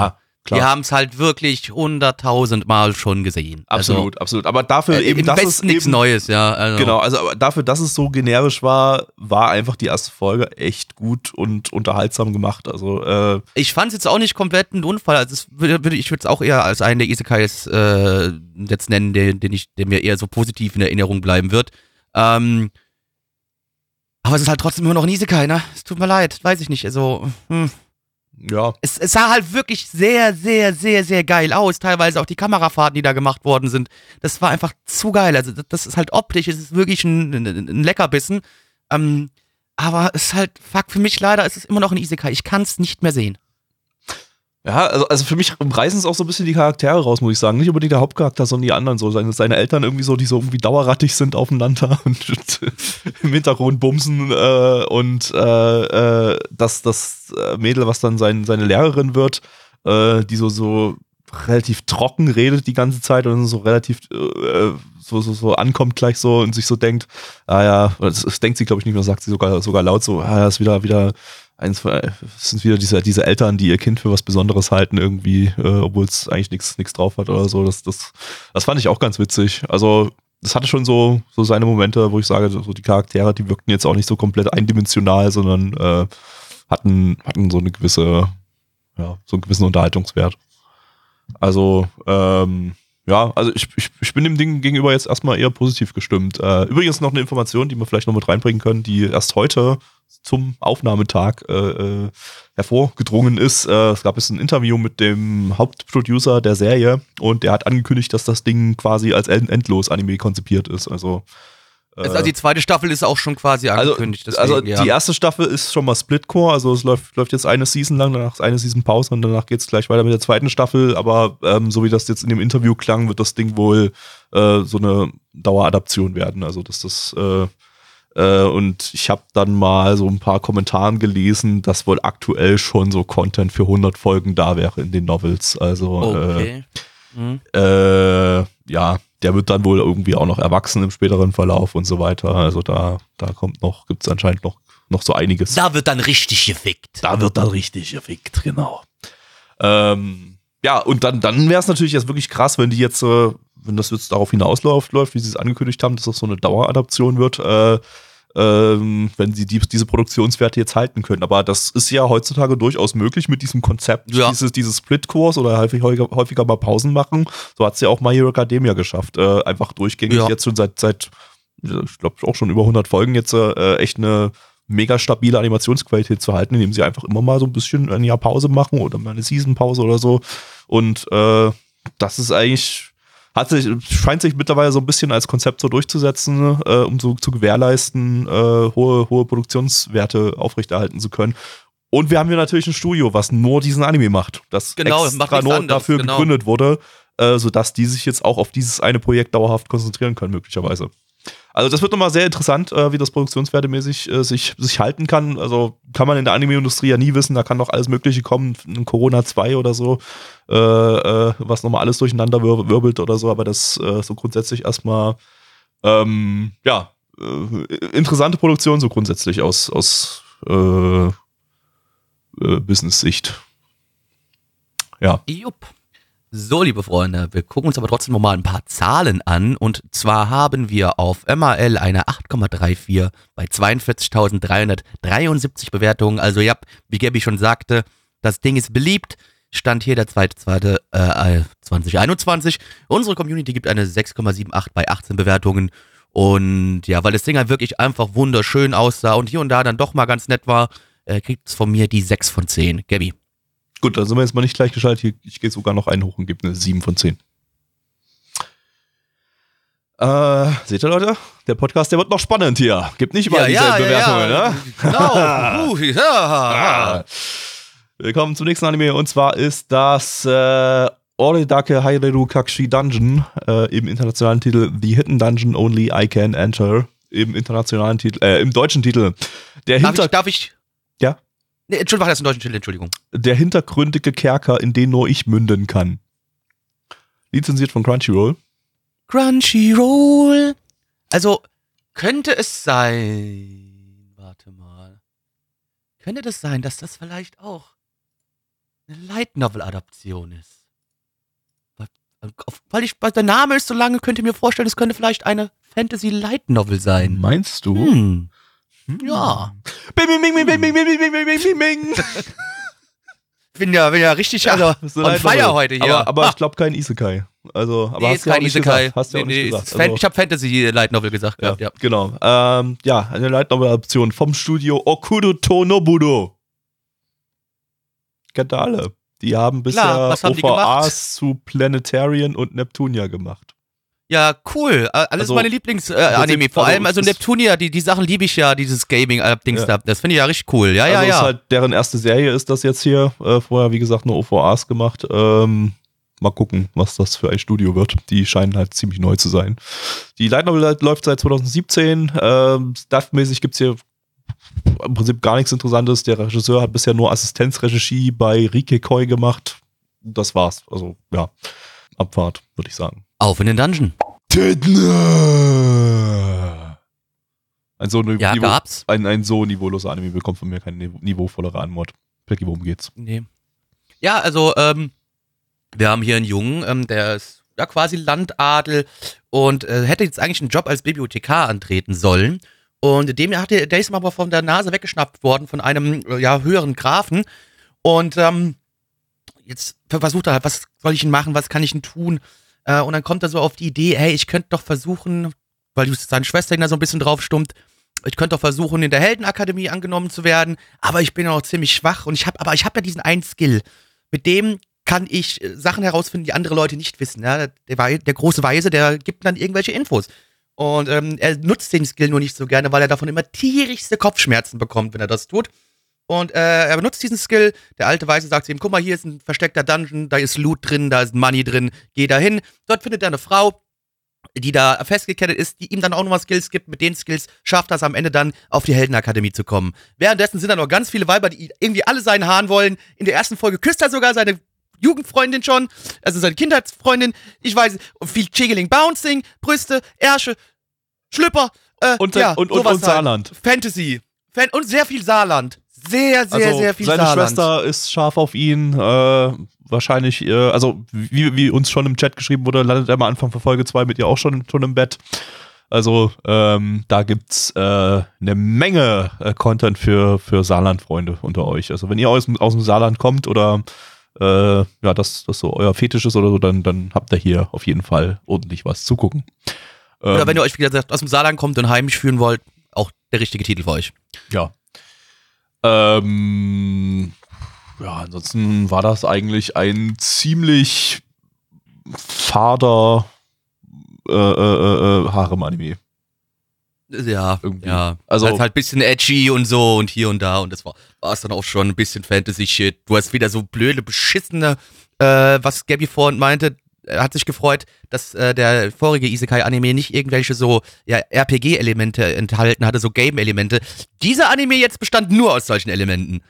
Ja, wir haben es halt wirklich hunderttausend Mal schon gesehen. absolut, absolut. Aber dafür Also, äh, eben, dass es nichts Neues, ja. Also, Genau, also dafür, dass es so generisch war, war einfach die erste Folge echt gut und unterhaltsam gemacht. Also, äh, Ich fand es jetzt auch nicht komplett ein Unfall. Also es ich würde es auch eher als einen der Isekais äh, jetzt nennen, den, den ich, der mir eher so positiv in Erinnerung bleiben wird. Ähm, aber es ist halt trotzdem immer noch ein Isekai, ne? Es tut mir leid, weiß ich nicht. Also, hm. Ja, es, es sah halt wirklich sehr, sehr, sehr, sehr geil aus. Teilweise auch die Kamerafahrten, die da gemacht worden sind. Das war einfach zu geil. Also, das, ist halt optisch, es ist wirklich ein, ein, ein Leckerbissen. Ähm, aber es ist halt, fuck, für mich leider ist es immer noch ein Isekai. Ich kann es nicht mehr sehen. Ja, also, also für mich reißen es auch so ein bisschen die Charaktere raus, muss ich sagen. Nicht unbedingt der Hauptcharakter, sondern die anderen so. Seine, seine Eltern irgendwie so, die so irgendwie dauerrattig sind aufeinander *laughs* und *laughs* im Hintergrund bumsen äh, und äh, äh, das, das äh, Mädel, was dann sein, seine Lehrerin wird, äh, die so, so relativ trocken redet die ganze Zeit und so relativ äh, so, so, so ankommt gleich so und sich so denkt, ah ja, das, das denkt sie, glaube ich, nicht mehr, sagt sie sogar, sogar laut so, ah ja, ist wieder, wieder eins sind wieder diese, diese Eltern, die ihr Kind für was Besonderes halten, irgendwie, äh, obwohl es eigentlich nichts nichts drauf hat oder so. Das, das, das fand ich auch ganz witzig. Also, das hatte schon so, so seine Momente, wo ich sage, so die Charaktere, die wirkten jetzt auch nicht so komplett eindimensional, sondern äh, hatten, hatten so eine gewisse, ja, so einen gewissen Unterhaltungswert. Also, ähm, ja, also ich, ich, ich bin dem Ding gegenüber jetzt erstmal eher positiv gestimmt. Äh, übrigens noch eine Information, die wir vielleicht noch mit reinbringen können, die erst heute zum Aufnahmetag äh, äh, hervorgedrungen ist. Äh, es gab jetzt ein Interview mit dem Hauptproducer der Serie und der hat angekündigt, dass das Ding quasi als End- Endlos-Anime konzipiert ist. Also, äh, Also die zweite Staffel ist auch schon quasi also, angekündigt. deswegen, also die erste Staffel ist schon mal Splitcore, also es läuft, läuft jetzt eine Season lang, danach ist eine Season Pause und danach geht es gleich weiter mit der zweiten Staffel, aber ähm, so wie das jetzt in dem Interview klang, wird das Ding wohl äh, so eine Daueradaption werden, also dass das äh, äh, und ich habe dann mal so ein paar Kommentaren gelesen, dass wohl aktuell schon so Content für 100 Folgen da wäre in den Novels, also äh, Okay. Mhm. äh, ja, der wird dann wohl irgendwie auch noch erwachsen im späteren Verlauf und so weiter. Also da, da kommt noch, gibt es anscheinend noch, noch so einiges. Da wird dann richtig gefickt. Da wird dann richtig gefickt, genau. Ähm, ja, und dann, dann wäre es natürlich jetzt wirklich krass, wenn die jetzt, äh, wenn das jetzt darauf hinausläuft, läuft, wie sie es angekündigt haben, dass das so eine Daueradaption wird, äh, ähm, wenn sie die, diese Produktionswerte jetzt halten können. Aber das ist ja heutzutage durchaus möglich mit diesem Konzept, Ja. dieses, dieses Split-Kurs oder häufig, häufiger, mal Pausen machen. So hat es ja auch My Hero Academia geschafft. Äh, einfach durchgängig Ja. jetzt schon seit, seit ich glaube auch schon über 100 Folgen jetzt äh, echt eine mega stabile Animationsqualität zu halten, indem sie einfach immer mal so ein bisschen ein Jahr Pause machen oder mal eine Season-Pause oder so. Und äh, das ist eigentlich, hat sich, scheint sich mittlerweile so ein bisschen als Konzept so durchzusetzen, äh, um so zu gewährleisten, äh, hohe, hohe Produktionswerte aufrechterhalten zu können. Und wir haben hier natürlich ein Studio, was nur diesen Anime macht, das Genau, macht extra nichts nur anderes, dafür genau. gegründet wurde, äh, sodass die sich jetzt auch auf dieses eine Projekt dauerhaft konzentrieren können, möglicherweise. Also das wird nochmal sehr interessant, äh, wie das produktionswertemäßig äh, sich, sich halten kann. Also kann man in der Anime-Industrie ja nie wissen, da kann noch alles Mögliche kommen, ein Corona 2 oder so, äh, äh, was nochmal alles durcheinander wir wirbelt oder so, aber das äh, so grundsätzlich erstmal, ähm, ja, äh, interessante Produktion so grundsätzlich aus, aus äh, äh, Business-Sicht. Ja. Jupp. So, liebe Freunde, wir gucken uns aber trotzdem noch mal ein paar Zahlen an. Und zwar haben wir auf MAL eine 8,34 bei 42.373 Bewertungen. Also ja, wie Gabby schon sagte, Das Ding ist beliebt. Stand hier der zweite, zweite äh, 2021. Unsere Community gibt eine 6,78 bei 18 Bewertungen. Und ja, weil das Ding halt wirklich einfach wunderschön aussah und hier und da dann doch mal ganz nett war, äh, kriegt es von mir die 6 von 10. Gabby. Gut, dann sind wir jetzt mal nicht gleich geschaltet. Ich gehe sogar noch einen hoch und gebe eine 7 von 10. Äh, seht ihr Leute? Der Podcast, der wird noch spannend hier. Gibt nicht überall Ja, dieselben ja, Bewertungen, ja. ne? Genau. *laughs* Uh, ja. Willkommen zum nächsten Anime und zwar ist das äh, Oredake Haireru Kakshi Dungeon äh, im internationalen Titel The Hidden Dungeon Only I Can Enter im internationalen Titel, äh, im deutschen Titel. Der, Darf Hinter ich, darf ich? Ja? Nee, Entschuldigung, das ist ein deutschen Titel, Entschuldigung. der hintergründige Kerker, in den nur ich münden kann. Lizenziert von Crunchyroll. Crunchyroll. Also, könnte es sein. Warte mal. Könnte das sein, dass das vielleicht auch eine Light Novel-Adaption ist? Weil, auf- weil, ich, weil der Name ist so lange, könnt ihr mir vorstellen, es könnte vielleicht eine Fantasy Light Novel sein. Meinst du? Hm. Ja. Bing, bing, bing, bing, bing, bing, bing, bing, bing, bing, bing. Bin ja, bin ja richtig also, ist eine on fire Novel. heute hier. Aber, aber Ha. ich glaube kein Isekai. Also, aber nee, hast ist ja kein nicht Isekai. gesagt. Hast du ja nee, nee, gesagt. Also- ich habe Fantasy Light Novel gesagt Ja, gehabt, ja. genau. Ähm, ja, eine Light Novel Adaption vom Studio Okudo Tonobudo. Kennt ihr alle. Die haben bisher Klar, OVAs zu Planetarian und Neptunia gemacht. Ja, cool. Äh, Alles Also, meine Lieblings-Anime. im Äh. Vor also, allem, also es- Neptunia, die, die Sachen liebe ich ja, dieses Gaming-Dings Ja. da. Das finde ich ja richtig cool. Ja, ja, also ja. ist halt deren erste Serie ist das jetzt hier. Äh, vorher, wie gesagt, nur OVAs gemacht. Ähm, mal gucken, was das für ein Studio wird. Die scheinen halt ziemlich neu zu sein. Die Light Novel läuft seit 2017. Ähm, Staff-mäßig gibt's hier im Prinzip gar nichts Interessantes. Der Regisseur hat bisher nur Assistenzregie bei Rike Koi gemacht. Das war's. Also, ja. Abfahrt, würde ich sagen. Auf in den Dungeon. Ein so, Ja, Niveau, gab's. ein, ein so niveauloser Anime bekommt von mir keine nive- niveauvollere Antwort. Becky, worum geht's? Nee. Ja, also, ähm, wir haben hier einen Jungen, ähm, der ist ja quasi Landadel und äh, hätte jetzt eigentlich einen Job als Bibliothekar antreten sollen. Und dem hat der, der ist aber von der Nase weggeschnappt worden von einem äh, ja, höheren Grafen. Und ähm, jetzt versucht er halt, was soll ich denn machen, was kann ich denn tun? Äh, und dann kommt er so auf die Idee, hey, ich könnte doch versuchen, weil seine Schwester ihn da so ein bisschen drauf stummt, ich könnte doch versuchen, in der Heldenakademie angenommen zu werden, aber ich bin ja noch ziemlich schwach und ich habe, aber ich habe ja diesen einen Skill, mit dem kann ich äh, Sachen herausfinden, die andere Leute nicht wissen. Ja? Der, der große Weise, der gibt dann irgendwelche Infos. Und ähm, er nutzt den Skill nur nicht so gerne, weil er davon immer tierischste Kopfschmerzen bekommt, wenn er das tut. Und äh, er benutzt diesen Skill. Der alte Weise sagt zu ihm: Guck mal, hier ist ein versteckter Dungeon, da ist Loot drin, da ist Money drin, geh da hin. Dort findet er eine Frau, die da festgekettet ist, die ihm dann auch nochmal Skills gibt. Mit den Skills schafft er es am Ende dann, auf die Heldenakademie zu kommen. Währenddessen sind da noch ganz viele Weiber, die irgendwie alle seinen Haaren wollen. In der ersten Folge küsst er sogar seine Jugendfreundin schon, also seine Kindheitsfreundin. Ich weiß, und viel Chigeling Bouncing, Brüste, Ärsche, Schlüpper, äh, Und, ja, und, und, und halt. Saarland. Fantasy. Fan und sehr viel Saarland. Sehr, sehr, also sehr viel seine Saarland. Schwester ist scharf auf ihn. Äh, wahrscheinlich, äh, also wie, wie uns schon im Chat geschrieben wurde, landet er am Anfang von Folge 2 mit ihr auch schon, schon im Bett. Also ähm, da gibt's äh, eine Menge äh, Content für, für Saarland-Freunde unter euch. Also wenn ihr aus, dem- aus dem Saarland kommt oder äh, ja, das, das so euer Fetisch ist oder so, dann, dann habt ihr hier auf jeden Fall ordentlich was zu gucken. Oder Ähm, wenn ihr euch, wie gesagt, aus dem Saarland kommt und heimisch fühlen wollt, auch der richtige Titel für euch. Ja. Ähm, ja, ansonsten war das eigentlich ein ziemlich fader äh, äh, äh, Harem-Anime. Ja, Irgendwie. ja. Also- Also halt, halt bisschen edgy und so und hier und da und das war es dann auch schon ein bisschen Fantasy-Shit. Du hast wieder so blöde, beschissene, äh, was Gabby vorhin meinte, er hat sich gefreut, dass äh, der vorige Isekai-Anime nicht irgendwelche so ja, RPG-Elemente enthalten hatte, so Game-Elemente. Dieser Anime jetzt bestand nur aus solchen Elementen.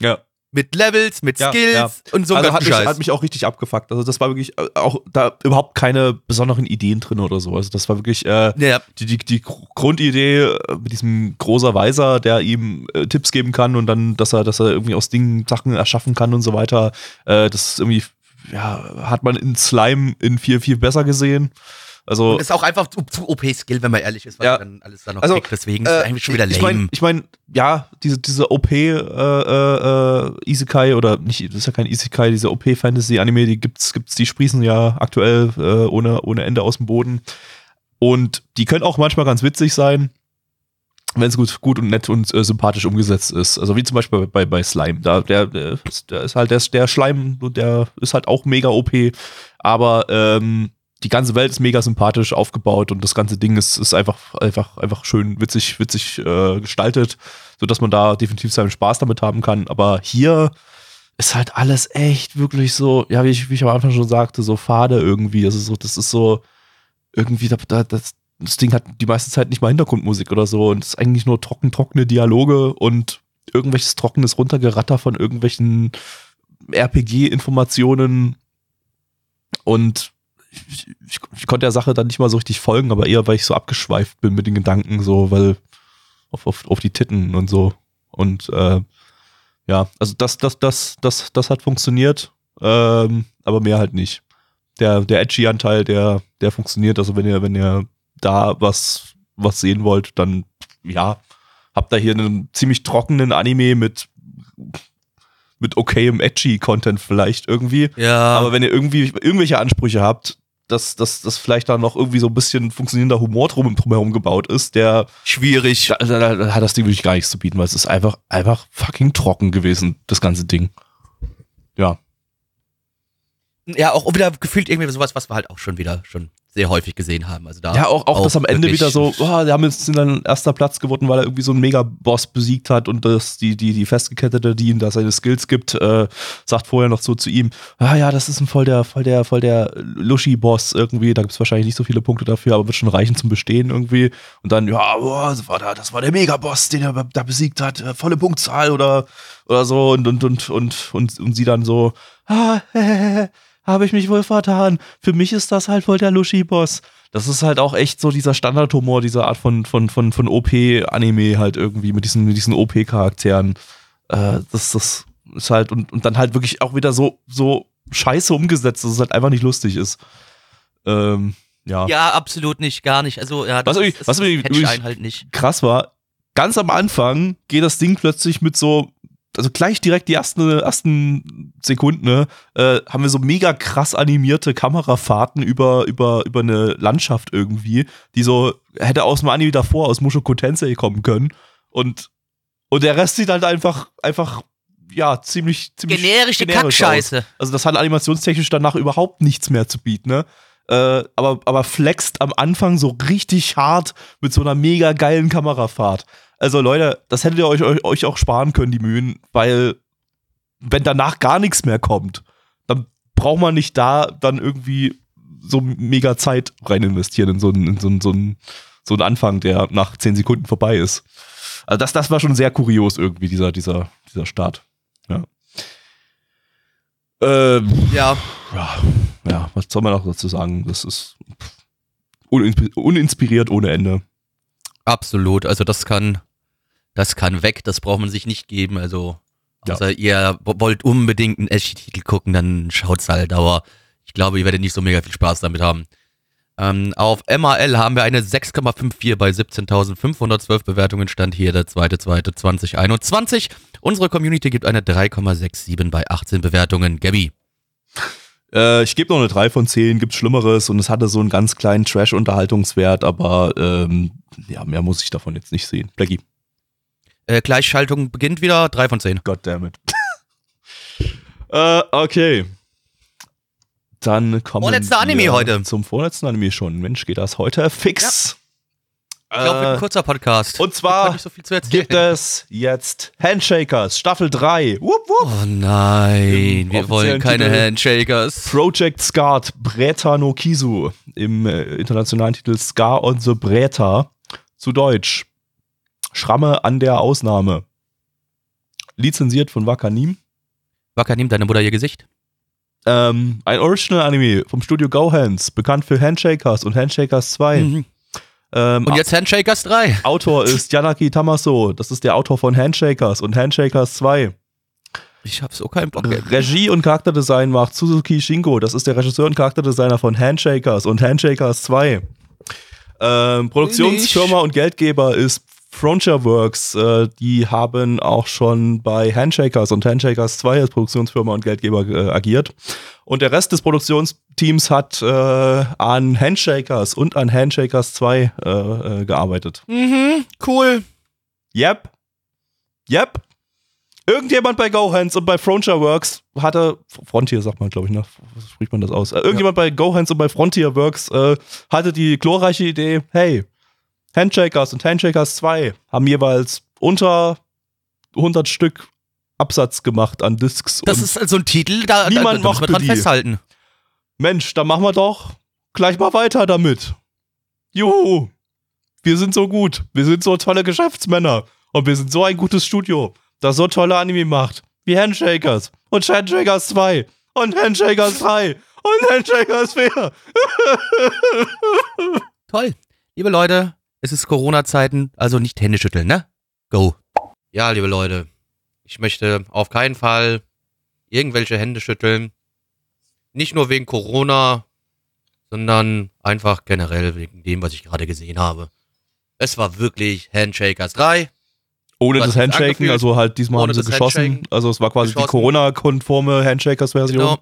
Ja. Mit Levels, mit Ja, Skills ja. und so also hat mich, hat mich auch richtig abgefuckt. Also das war wirklich äh, auch da überhaupt keine besonderen Ideen drin oder so. Also das war wirklich äh, ja, die, die, die Gr- Grundidee äh, mit diesem großer Weiser, der ihm äh, Tipps geben kann und dann, dass er, dass er irgendwie aus Dingen Sachen erschaffen kann und so weiter. Äh, das ist irgendwie, ja, hat man in Slime in viel, viel besser gesehen. Also Und ist auch einfach zu, zu OP-Skill, wenn man ehrlich ist, was Ja. dann alles da noch Also, kriegt. Deswegen ist Äh, es eigentlich schon wieder Ich lame. meine, ich mein, ja, diese, diese OP äh, äh, Isekai oder nicht, das ist ja kein Isekai, diese OP Fantasy Anime, die gibt's, gibt's, die sprießen ja aktuell äh, ohne, ohne Ende aus dem Boden. Und die können auch manchmal ganz witzig sein, wenn es gut, gut und nett und äh, sympathisch umgesetzt ist. Also wie zum Beispiel bei, bei Slime. Da, der, der ist halt der, der Schleim, der ist halt auch mega OP, aber ähm, die ganze Welt ist mega sympathisch aufgebaut und das ganze Ding ist, ist einfach, einfach, einfach schön witzig, witzig äh, gestaltet, sodass man da definitiv seinen Spaß damit haben kann. Aber hier ist halt alles echt wirklich so, ja, wie ich, wie ich am Anfang schon sagte, so fade irgendwie. Also so, das ist so irgendwie, da, da, das, das Ding hat die meiste Zeit nicht mal Hintergrundmusik oder so und es ist eigentlich nur trocken, trockene Dialoge und irgendwelches trockenes Runtergeratter von irgendwelchen RPG-Informationen und ich, ich, ich konnte der Sache dann nicht mal so richtig folgen, aber eher, weil ich so abgeschweift bin mit den Gedanken, so, weil auf, auf, auf die Titten und so. Und äh, ja, also das, das, das, das, das hat funktioniert, ähm, aber mehr halt nicht. Der, der Edgy-Anteil, der, der funktioniert. Also wenn ihr, wenn ihr da was, was sehen wollt, dann ja, habt ihr hier einen ziemlich trockenen Anime mit, mit okayem Edgy-Content vielleicht irgendwie. ja, Aber wenn ihr irgendwie irgendwelche Ansprüche habt, dass, dass, dass vielleicht da noch irgendwie so ein bisschen funktionierender Humor drum, drumherum gebaut ist, der schwierig. da, da, da hat das Ding wirklich gar nichts zu bieten, weil es ist einfach, einfach fucking trocken gewesen, das ganze Ding. Ja. Ja, auch wieder gefühlt irgendwie sowas, was wir halt auch schon wieder schon sehr häufig gesehen haben. Also da Ja, auch, auch, dass am Ende wieder so, oh, die haben jetzt dann erster Platz geworden, weil er irgendwie so einen Megaboss besiegt hat und das, die, die, die Festgekettete, die ihm da seine Skills gibt, äh, sagt vorher noch so zu ihm, ah ja, das ist ein voll der, voll der, voll der Luschi-Boss irgendwie, da gibt's wahrscheinlich nicht so viele Punkte dafür, aber wird schon reichen zum Bestehen irgendwie. Und dann, ja, boah, das war, da, das war der Megaboss, den er da besiegt hat, äh, volle Punktzahl oder, oder so und, und, und, und, und, und sie dann so, ah, *laughs* habe ich mich wohl vertan. Für mich ist das halt voll der Luschi-Boss. Das ist halt auch echt so dieser Standardhumor, diese Art von, von, von, von OP-Anime halt irgendwie mit diesen, mit diesen OP-Charakteren. Äh, das, das ist halt, und, und dann halt wirklich auch wieder so, so scheiße umgesetzt, dass es halt einfach nicht lustig ist. Ähm, ja. Ja, absolut nicht, gar nicht. Also, ja, Was das, was das irgendwie- catcht einen halt nicht. krass war, ganz am Anfang geht das Ding plötzlich mit so, also gleich direkt die ersten, ersten Sekunden, ne, äh, haben wir so mega krass animierte Kamerafahrten über, über, über eine Landschaft irgendwie, die so hätte aus dem Anime davor, aus Mushoku Tensei kommen können. Und, und der Rest sieht halt einfach, einfach, ja, ziemlich, ziemlich Generische generisch Kackscheiße. aus. Also das hat animationstechnisch danach überhaupt nichts mehr zu bieten, ne? Äh, aber, aber flext am Anfang so richtig hart mit so einer mega geilen Kamerafahrt. Also Leute, das hättet ihr euch, euch, euch auch sparen können, die Mühen, weil wenn danach gar nichts mehr kommt, dann braucht man nicht da dann irgendwie so mega Zeit rein investieren in so einen, in so einen, so einen, so einen Anfang, der nach zehn Sekunden vorbei ist. Also das, das war schon sehr kurios irgendwie, dieser, dieser, dieser Start. Ja. Ähm, Ja, ja, ja, was soll man noch dazu sagen? Das ist uninspi- uninspiriert ohne Ende. absolut. Also, das kann, das kann weg. Das braucht man sich nicht geben. Also, Ja. außer ihr wo- wollt unbedingt einen Edgy-Titel gucken, dann schaut's halt. Aber ich glaube, ihr werdet nicht so mega viel Spaß damit haben. Ähm, auf MAL haben wir eine 6,54 bei 17.512 Bewertungen. Stand hier der 2.2.2021. Unsere Community gibt eine 3,67 bei 18 Bewertungen. Gabby. Äh, ich gebe noch eine 3 von 10, gibt's Schlimmeres und es hatte so einen ganz kleinen Trash-Unterhaltungswert, aber ähm, ja, mehr muss ich davon jetzt nicht sehen. Blackie, Äh, Gleichschaltung beginnt wieder. 3 von 10. goddammit. *laughs* äh, okay. Dann kommen Vorletzter Anime wir heute. Zum vorletzten Anime schon. Mensch, geht das heute fix. Ich glaube, Äh, ein kurzer Podcast. und zwar so gibt es jetzt Handshakers, Staffel 3. Wupp, wupp. Oh nein, Im wir wollen keine Titel. Handshakers. Project Skat Breta no Kisu im äh, internationalen Titel Scar on the Breta zu Deutsch. Schramme an der Ausnahme. Lizenziert von Wakanim. Wacker, nimm deine Mutter ihr Gesicht. Ähm, ein Original Anime vom Studio Gohands, bekannt für Handshakers und Handshakers 2. Mhm. Ähm, Und jetzt Handshakers 3. Autor ist Yanaki Tamaso. Das ist der Autor von Handshakers und Handshakers 2. Ich habe so keinen Bock. Regie und Charakterdesign macht Suzuki Shingo. Das ist der Regisseur und Charakterdesigner von Handshakers und Handshakers 2. Ähm, Produktionsfirma und Geldgeber ist Frontier Works. Äh, die haben auch schon bei Handshakers und Handshakers 2 als Produktionsfirma und Geldgeber äh, agiert. Und der Rest des Produktionsteams hat äh, an Handshakers und an Handshakers 2 äh, äh, gearbeitet. Mhm, cool. Yep. Yep. Irgendjemand bei GoHands und bei Frontier Works hatte, Frontier sagt man, glaube ich, ne? Spricht man das aus? Äh, irgendjemand bei GoHands und bei Frontier Works äh, hatte die glorreiche Idee, hey, Handshakers und Handshakers 2 haben jeweils unter 100 Stück Absatz gemacht an Discs. Das ist also ein Titel, da, Niemand da, da mochte dran die. festhalten. Mensch, dann machen wir doch gleich mal weiter damit. Juhu. Wir sind so gut. Wir sind so tolle Geschäftsmänner. Und wir sind so ein gutes Studio, das so tolle Anime macht. Wie Handshakers. Und Handshakers 2. Und Handshakers 3. Und Handshakers 4. *laughs* Toll. Liebe Leute, es ist Corona-Zeiten, also nicht Hände schütteln, ne? Go. Ja, liebe Leute, ich möchte auf keinen Fall irgendwelche Hände schütteln. Nicht nur wegen Corona, sondern einfach generell wegen dem, was ich gerade gesehen habe. Es war wirklich Handshakers 3. Ohne das Handshaken, also halt diesmal Ohne haben sie das geschossen. Handshaken. Also es war quasi die. Corona-konforme Handshakers-Version. Genau.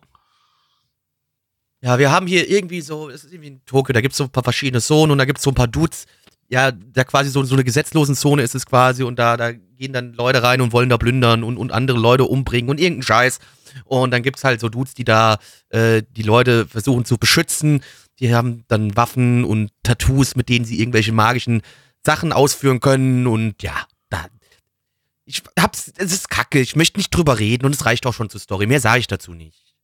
Ja, wir haben hier irgendwie so, es ist irgendwie in Tokio, da gibt es so ein paar verschiedene Zonen und da gibt es so ein paar Dudes, ja, da quasi so, so eine gesetzlosen Zone ist es quasi und da, da gehen dann Leute rein und wollen da plündern und, und andere Leute umbringen und irgendeinen Scheiß. Und dann gibt's halt so Dudes, die da äh, die Leute versuchen zu beschützen. Die haben dann Waffen und Tattoos, mit denen sie irgendwelche magischen Sachen ausführen können und ja, da. Ich hab's, es ist kacke, ich möchte nicht drüber reden und es reicht auch schon zur Story. Mehr sage ich dazu nicht.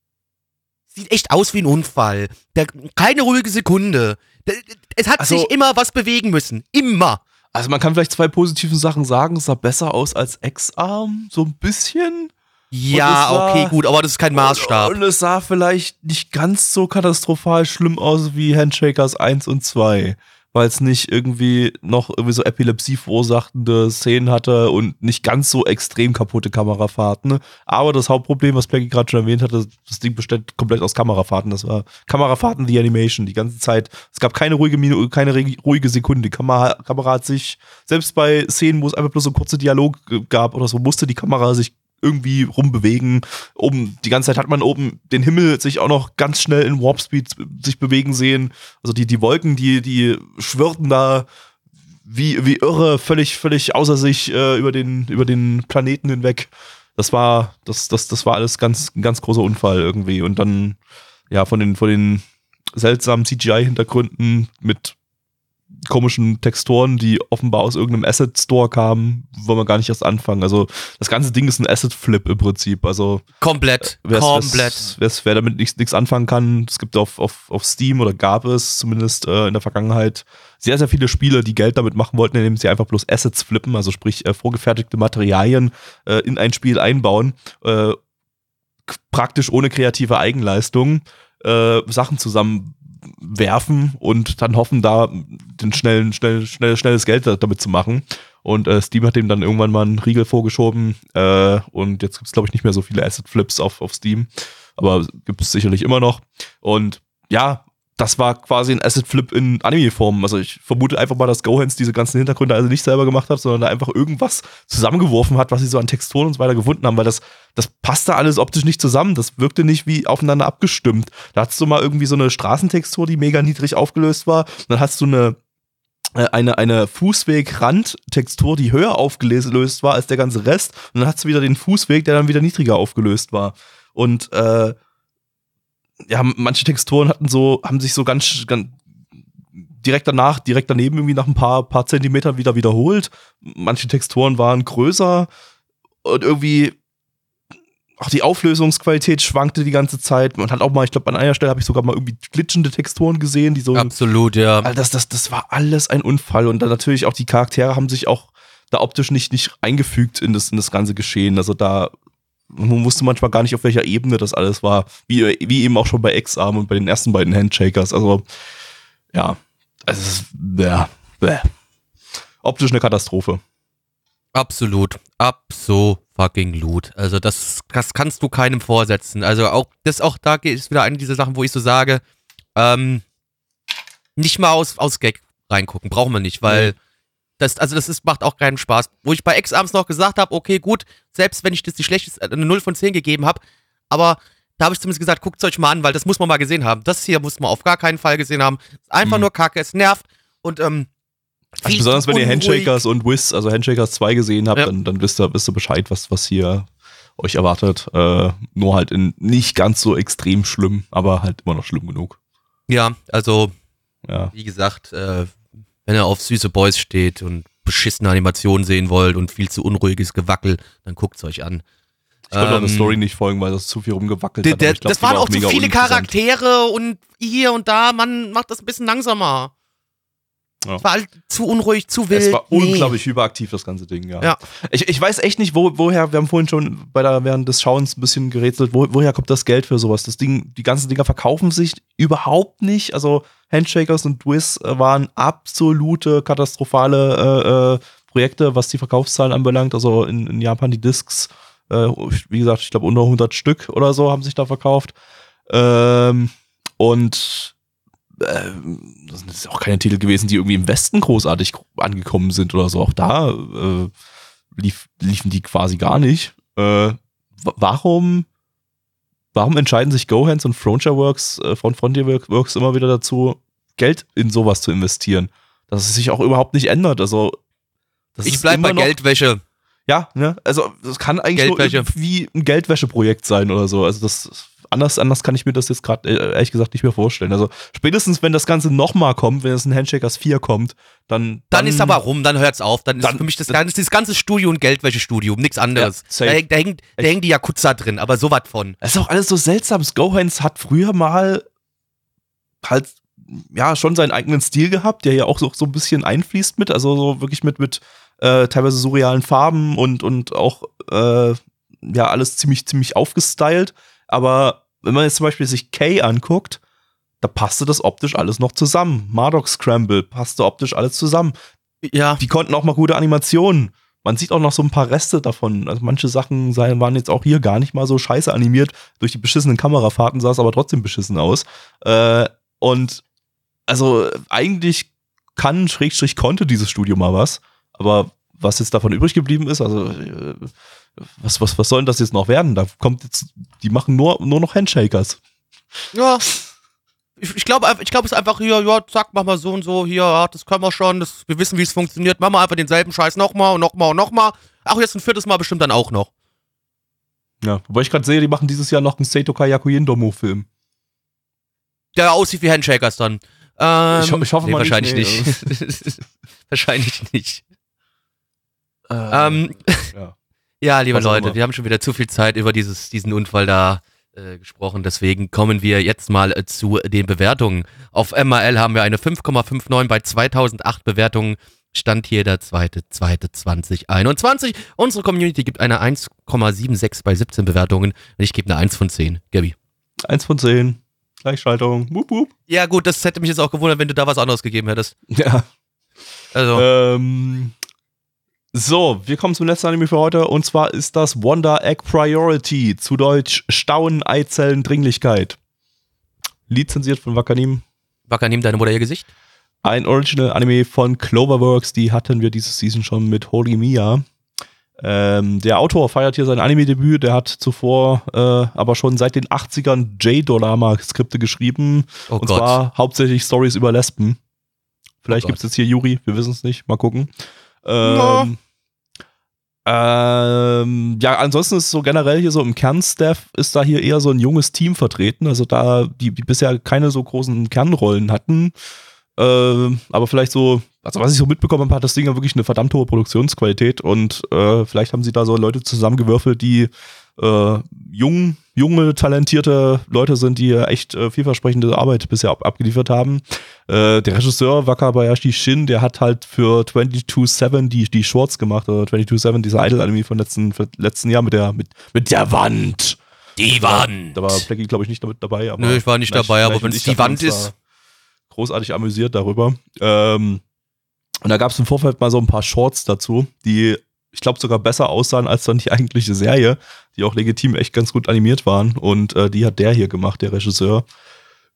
Sieht echt aus wie ein Unfall. Der, keine ruhige Sekunde. Es hat Also- sich immer was bewegen müssen. Immer. Also man kann vielleicht zwei positiven Sachen sagen. Es sah besser aus als X-Arm, so ein bisschen. Ja, war- okay, gut, aber das ist kein Maßstab. Und es sah vielleicht nicht ganz so katastrophal schlimm aus wie Handshakers 1 und 2. Weil es nicht irgendwie noch irgendwie so Epilepsie verursachende Szenen hatte und nicht ganz so extrem kaputte Kamerafahrten. Aber das Hauptproblem, was Peggy gerade schon erwähnt hatte, das Ding besteht komplett aus Kamerafahrten. Das war Kamerafahrten, die Animation, die ganze Zeit. Es gab keine ruhige Minute, keine ruhige Sekunde. Die Kamera, Kamera hat sich, selbst bei Szenen, wo es einfach bloß so kurze Dialog gab oder so, musste die Kamera sich irgendwie rumbewegen. Oben, die ganze Zeit hat man oben den Himmel sich auch noch ganz schnell in Warp Speed sich bewegen sehen. Also die, die Wolken, die, die schwirrten da wie, wie irre, völlig, völlig außer sich äh, über, den, über den Planeten hinweg. Das war, das, das, das war alles ganz, ein ganz großer Unfall irgendwie. Und dann, ja, von den, von den seltsamen CGI-Hintergründen mit komischen Texturen, die offenbar aus irgendeinem Asset Store kamen, wollen wir gar nicht erst anfangen. Also das ganze Ding ist ein Asset Flip im Prinzip. Also Komplett. wer's- komplett. wer's- wer damit nichts anfangen kann, es gibt auf, auf, auf Steam oder gab es zumindest äh, in der Vergangenheit sehr, sehr viele Spiele, die Geld damit machen wollten, indem sie einfach bloß Assets flippen, also sprich äh, vorgefertigte Materialien äh, in ein Spiel einbauen, äh, praktisch ohne kreative Eigenleistung äh, Sachen zusammenwerfen und dann hoffen, da den schnellen, schnell, schnell, schnelles Geld da- damit zu machen. Und äh, Steam hat dem dann irgendwann mal einen Riegel vorgeschoben äh, und jetzt gibt es, glaube ich, nicht mehr so viele Asset Flips auf, auf Steam, aber gibt es sicherlich immer noch. Und ja, das war quasi ein Asset Flip in Anime-Form. Also ich vermute einfach mal, dass Gohans diese ganzen Hintergründe also nicht selber gemacht hat, sondern da einfach irgendwas zusammengeworfen hat, was sie so an Texturen und so weiter gefunden haben, weil das, das passte alles optisch nicht zusammen. Das wirkte nicht wie aufeinander abgestimmt. Da hattest du mal irgendwie so eine Straßentextur, die mega niedrig aufgelöst war. Dann hast du eine äh, eine, eine Fußwegrandtextur, die höher aufgelöst war als der ganze Rest. Und dann hast du wieder den Fußweg, der dann wieder niedriger aufgelöst war. Und äh, ja, manche Texturen hatten so, haben sich so ganz, ganz direkt danach, direkt daneben irgendwie nach ein paar, paar Zentimetern wieder wiederholt. Manche Texturen waren größer und irgendwie auch die Auflösungsqualität schwankte die ganze Zeit. Man hat auch mal, ich glaube, an einer Stelle habe ich sogar mal irgendwie glitschende Texturen gesehen, die so Absolut, ja. also das, das, das war alles ein Unfall und dann natürlich auch die Charaktere haben sich auch da optisch nicht, nicht eingefügt in das, in das ganze Geschehen. Also da man wusste manchmal gar nicht, auf welcher Ebene das alles war. Wie, wie eben auch schon bei X-Arm und bei den ersten beiden Handshakers. Also, ja, also es ist, ja, bäh. optisch eine Katastrophe. Absolut. Absolut. Also das, das kannst du keinem vorsetzen. Also auch, das auch da ist wieder eine dieser Sachen, wo ich so sage, ähm, nicht mal aus, aus Gag reingucken, brauchen wir nicht, weil Nee. Das, also das ist, macht auch keinen Spaß. Wo ich bei Ex-Abends noch gesagt habe, okay, gut, selbst wenn ich das die schlechteste, äh, eine 0 von 10 gegeben habe, aber da habe ich zumindest gesagt, guckt es euch mal an, weil das muss man mal gesehen haben. Das hier muss man auf gar keinen Fall gesehen haben. Ist einfach Mhm. nur Kacke, es nervt und ähm, Also besonders wenn ihr. Handshakers und Wiz, also Handshakers 2 gesehen habt, Ja. dann, dann wisst ihr, wisst ihr Bescheid, was, was hier euch erwartet. Äh, nur halt in nicht ganz so extrem schlimm, aber halt immer noch schlimm genug. Ja, also Ja. wie gesagt, äh, wenn ihr auf süße Boys steht und beschissene Animationen sehen wollt und viel zu unruhiges Gewackel, dann guckt's euch an. Ich konnte auch der Ähm, Story nicht folgen, weil das zu viel rumgewackelt hat. glaub, das waren war auch zu viele. Charaktere und hier und da, man macht das ein bisschen langsamer. Ja. Es war halt zu unruhig, zu wild. Es war Nee. unglaublich hyperaktiv, das ganze Ding, ja. Ja. Ich, ich weiß echt nicht, wo, woher, wir haben vorhin schon bei der, während des Schauens ein bisschen gerätselt, wo, woher kommt das Geld für sowas? Das Ding, die ganzen Dinger verkaufen sich überhaupt nicht. Also Handshakers und Wiz äh, waren absolute katastrophale äh, äh, Projekte, was die Verkaufszahlen anbelangt. Also in, in Japan die Discs, äh, wie gesagt, ich glaube unter 100 Stück oder so haben sich da verkauft. Ähm, und das sind auch keine Titel gewesen, die irgendwie im Westen großartig angekommen sind oder so. Auch da äh, lief, liefen die quasi gar nicht. Äh, wa- warum, warum entscheiden sich Gohans und Frontier Works, äh, von Frontier Works immer wieder dazu, Geld in sowas zu investieren? Dass es sich auch überhaupt nicht ändert. Also, das Ich ist bleib immer bei noch- Geldwäsche. Ja, ne? Also, das kann eigentlich nur irgendwie ein Geldwäscheprojekt sein oder so. Also, das anders, anders kann ich mir das jetzt gerade äh, ehrlich gesagt nicht mehr vorstellen. Also, spätestens, wenn das Ganze nochmal kommt, wenn es ein Handshakers 4 kommt, dann. Dann, ist aber rum, dann hört's auf. Dann, Dann- ist für mich das, dann ist dieses ganze Studio ein Geldwäschestudium, nichts anderes. Ja, da, hängt- da, hängt, da hängen die Yakuza drin, aber sowas von. Es ist auch alles so seltsam. Gohans hat früher mal halt ja schon seinen eigenen Stil gehabt, der ja auch so, so ein bisschen einfließt mit, also so wirklich mit mit äh, teilweise surrealen Farben und und auch äh, ja alles ziemlich ziemlich aufgestylt. Aber wenn man jetzt zum Beispiel sich Kay anguckt, da passte das optisch alles noch zusammen. Mardok Scramble passte optisch alles zusammen. Ja. Die konnten auch mal gute Animationen. Man sieht auch noch so ein paar Reste davon. Also manche Sachen waren jetzt auch hier gar nicht mal so scheiße animiert. Durch die beschissenen Kamerafahrten sah es aber trotzdem beschissen aus. Äh, und also eigentlich kann, Schrägstrich konnte dieses Studio mal was. Aber was jetzt davon übrig geblieben ist, also äh, was, was, was soll denn das jetzt noch werden? Da kommt jetzt, die machen nur, nur noch Handshakers. Ja. Ich, ich glaube, ich glaube, es ist einfach hier, ja, zack, mach mal so und so, hier, ja, das können wir schon, das, wir wissen, wie es funktioniert, machen wir einfach denselben Scheiß nochmal und nochmal und nochmal. Ach, jetzt ein viertes Mal bestimmt dann auch noch. Ja, wobei ich gerade sehe, die machen dieses Jahr noch einen Seito Kayaku Indomo-Film. Der aussieht wie Handshakers dann. Ähm, Ich ho- ich hoffe nee, mal nicht, wahrscheinlich nee, nicht. *laughs* wahrscheinlich nicht. Äh, Ähm, ja. *laughs* ja, liebe Was Leute, wir haben schon wieder zu viel Zeit über dieses, diesen Unfall da äh, gesprochen. Deswegen kommen wir jetzt mal äh, zu den Bewertungen. Auf MRL haben wir eine 5,59 bei 2008 Bewertungen. Stand hier der 2.2.2021. Unsere Community gibt eine 1,76 bei 17 Bewertungen. Und ich gebe eine 1 von 10. Gabi. Eins von zehn. Gleichschaltung. Wup, wup. Ja, gut, das hätte mich jetzt auch gewundert, wenn du da was anderes gegeben hättest. Ja. Also, Ähm, so, wir kommen zum letzten Anime für heute und zwar ist das Wonder Egg Priority, zu Deutsch Staunen, Eizellen, Dringlichkeit. Lizenziert von Wakanim. Wacker, nimm deine Mutter ihr Gesicht. Ein Original Anime von Cloverworks, die hatten wir diese Season schon mit Holy Mia. Ähm, der Autor feiert hier sein Anime-Debüt, der hat zuvor äh, aber schon seit den 80ern J-Dollar-Skripte geschrieben. Oh und Gott. zwar hauptsächlich Stories über Lesben. Vielleicht Oh gibt es jetzt hier Yuri, wir wissen es nicht, mal gucken. Ähm, ähm, ja, ansonsten ist so generell hier so im Kernstaff ist da hier eher so ein junges Team vertreten, also da die, die bisher keine so großen Kernrollen hatten. Ähm, aber vielleicht so, also was ich so mitbekommen habe, hat das Ding ja wirklich eine verdammt hohe Produktionsqualität und äh, vielleicht haben sie da so Leute zusammengewürfelt, die äh, jung, junge, talentierte Leute sind, die echt äh, vielversprechende Arbeit bisher ab abgeliefert haben. Äh, der Regisseur Wakabayashi Shin, der hat halt für 22-7 die, die Shorts gemacht, oder 22-7, dieser Idol-Anime von letzten, letzten Jahr mit der, mit, mit der Wand. Die Wand. Da war Blackie, glaube ich, nicht damit dabei. Aber Nö, ich war nicht dabei, aber wenn es ich die Wand ist. Großartig amüsiert darüber. Ähm, und da gab es im Vorfeld mal so ein paar Shorts dazu, die ich glaube, sogar besser aussahen als dann die eigentliche Serie, die auch legitim echt ganz gut animiert waren. Und äh, die hat der hier gemacht, der Regisseur.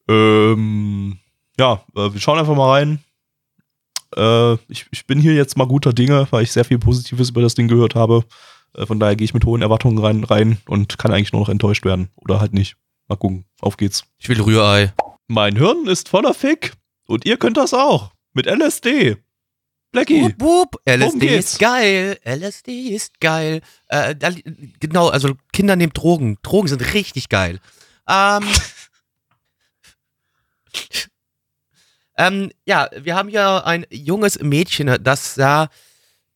Ähm, ja, äh, wir schauen einfach mal rein. Äh, ich, ich bin hier jetzt mal guter Dinge, weil ich sehr viel Positives über das Ding gehört habe. Äh, von daher gehe ich mit hohen Erwartungen rein, rein und kann eigentlich nur noch enttäuscht werden. Oder halt nicht. Mal gucken. Auf geht's. Ich will Rührei. Mein Hirn ist voller Fick. Und ihr könnt das auch. Mit LSD. Blackie. Wupp. Worum LSD geht's? ist geil. LSD ist geil. Äh, da, genau, also Kinder nehmen Drogen. Drogen sind richtig geil. Ähm, *laughs* ähm, ja, wir haben hier ein junges Mädchen, das da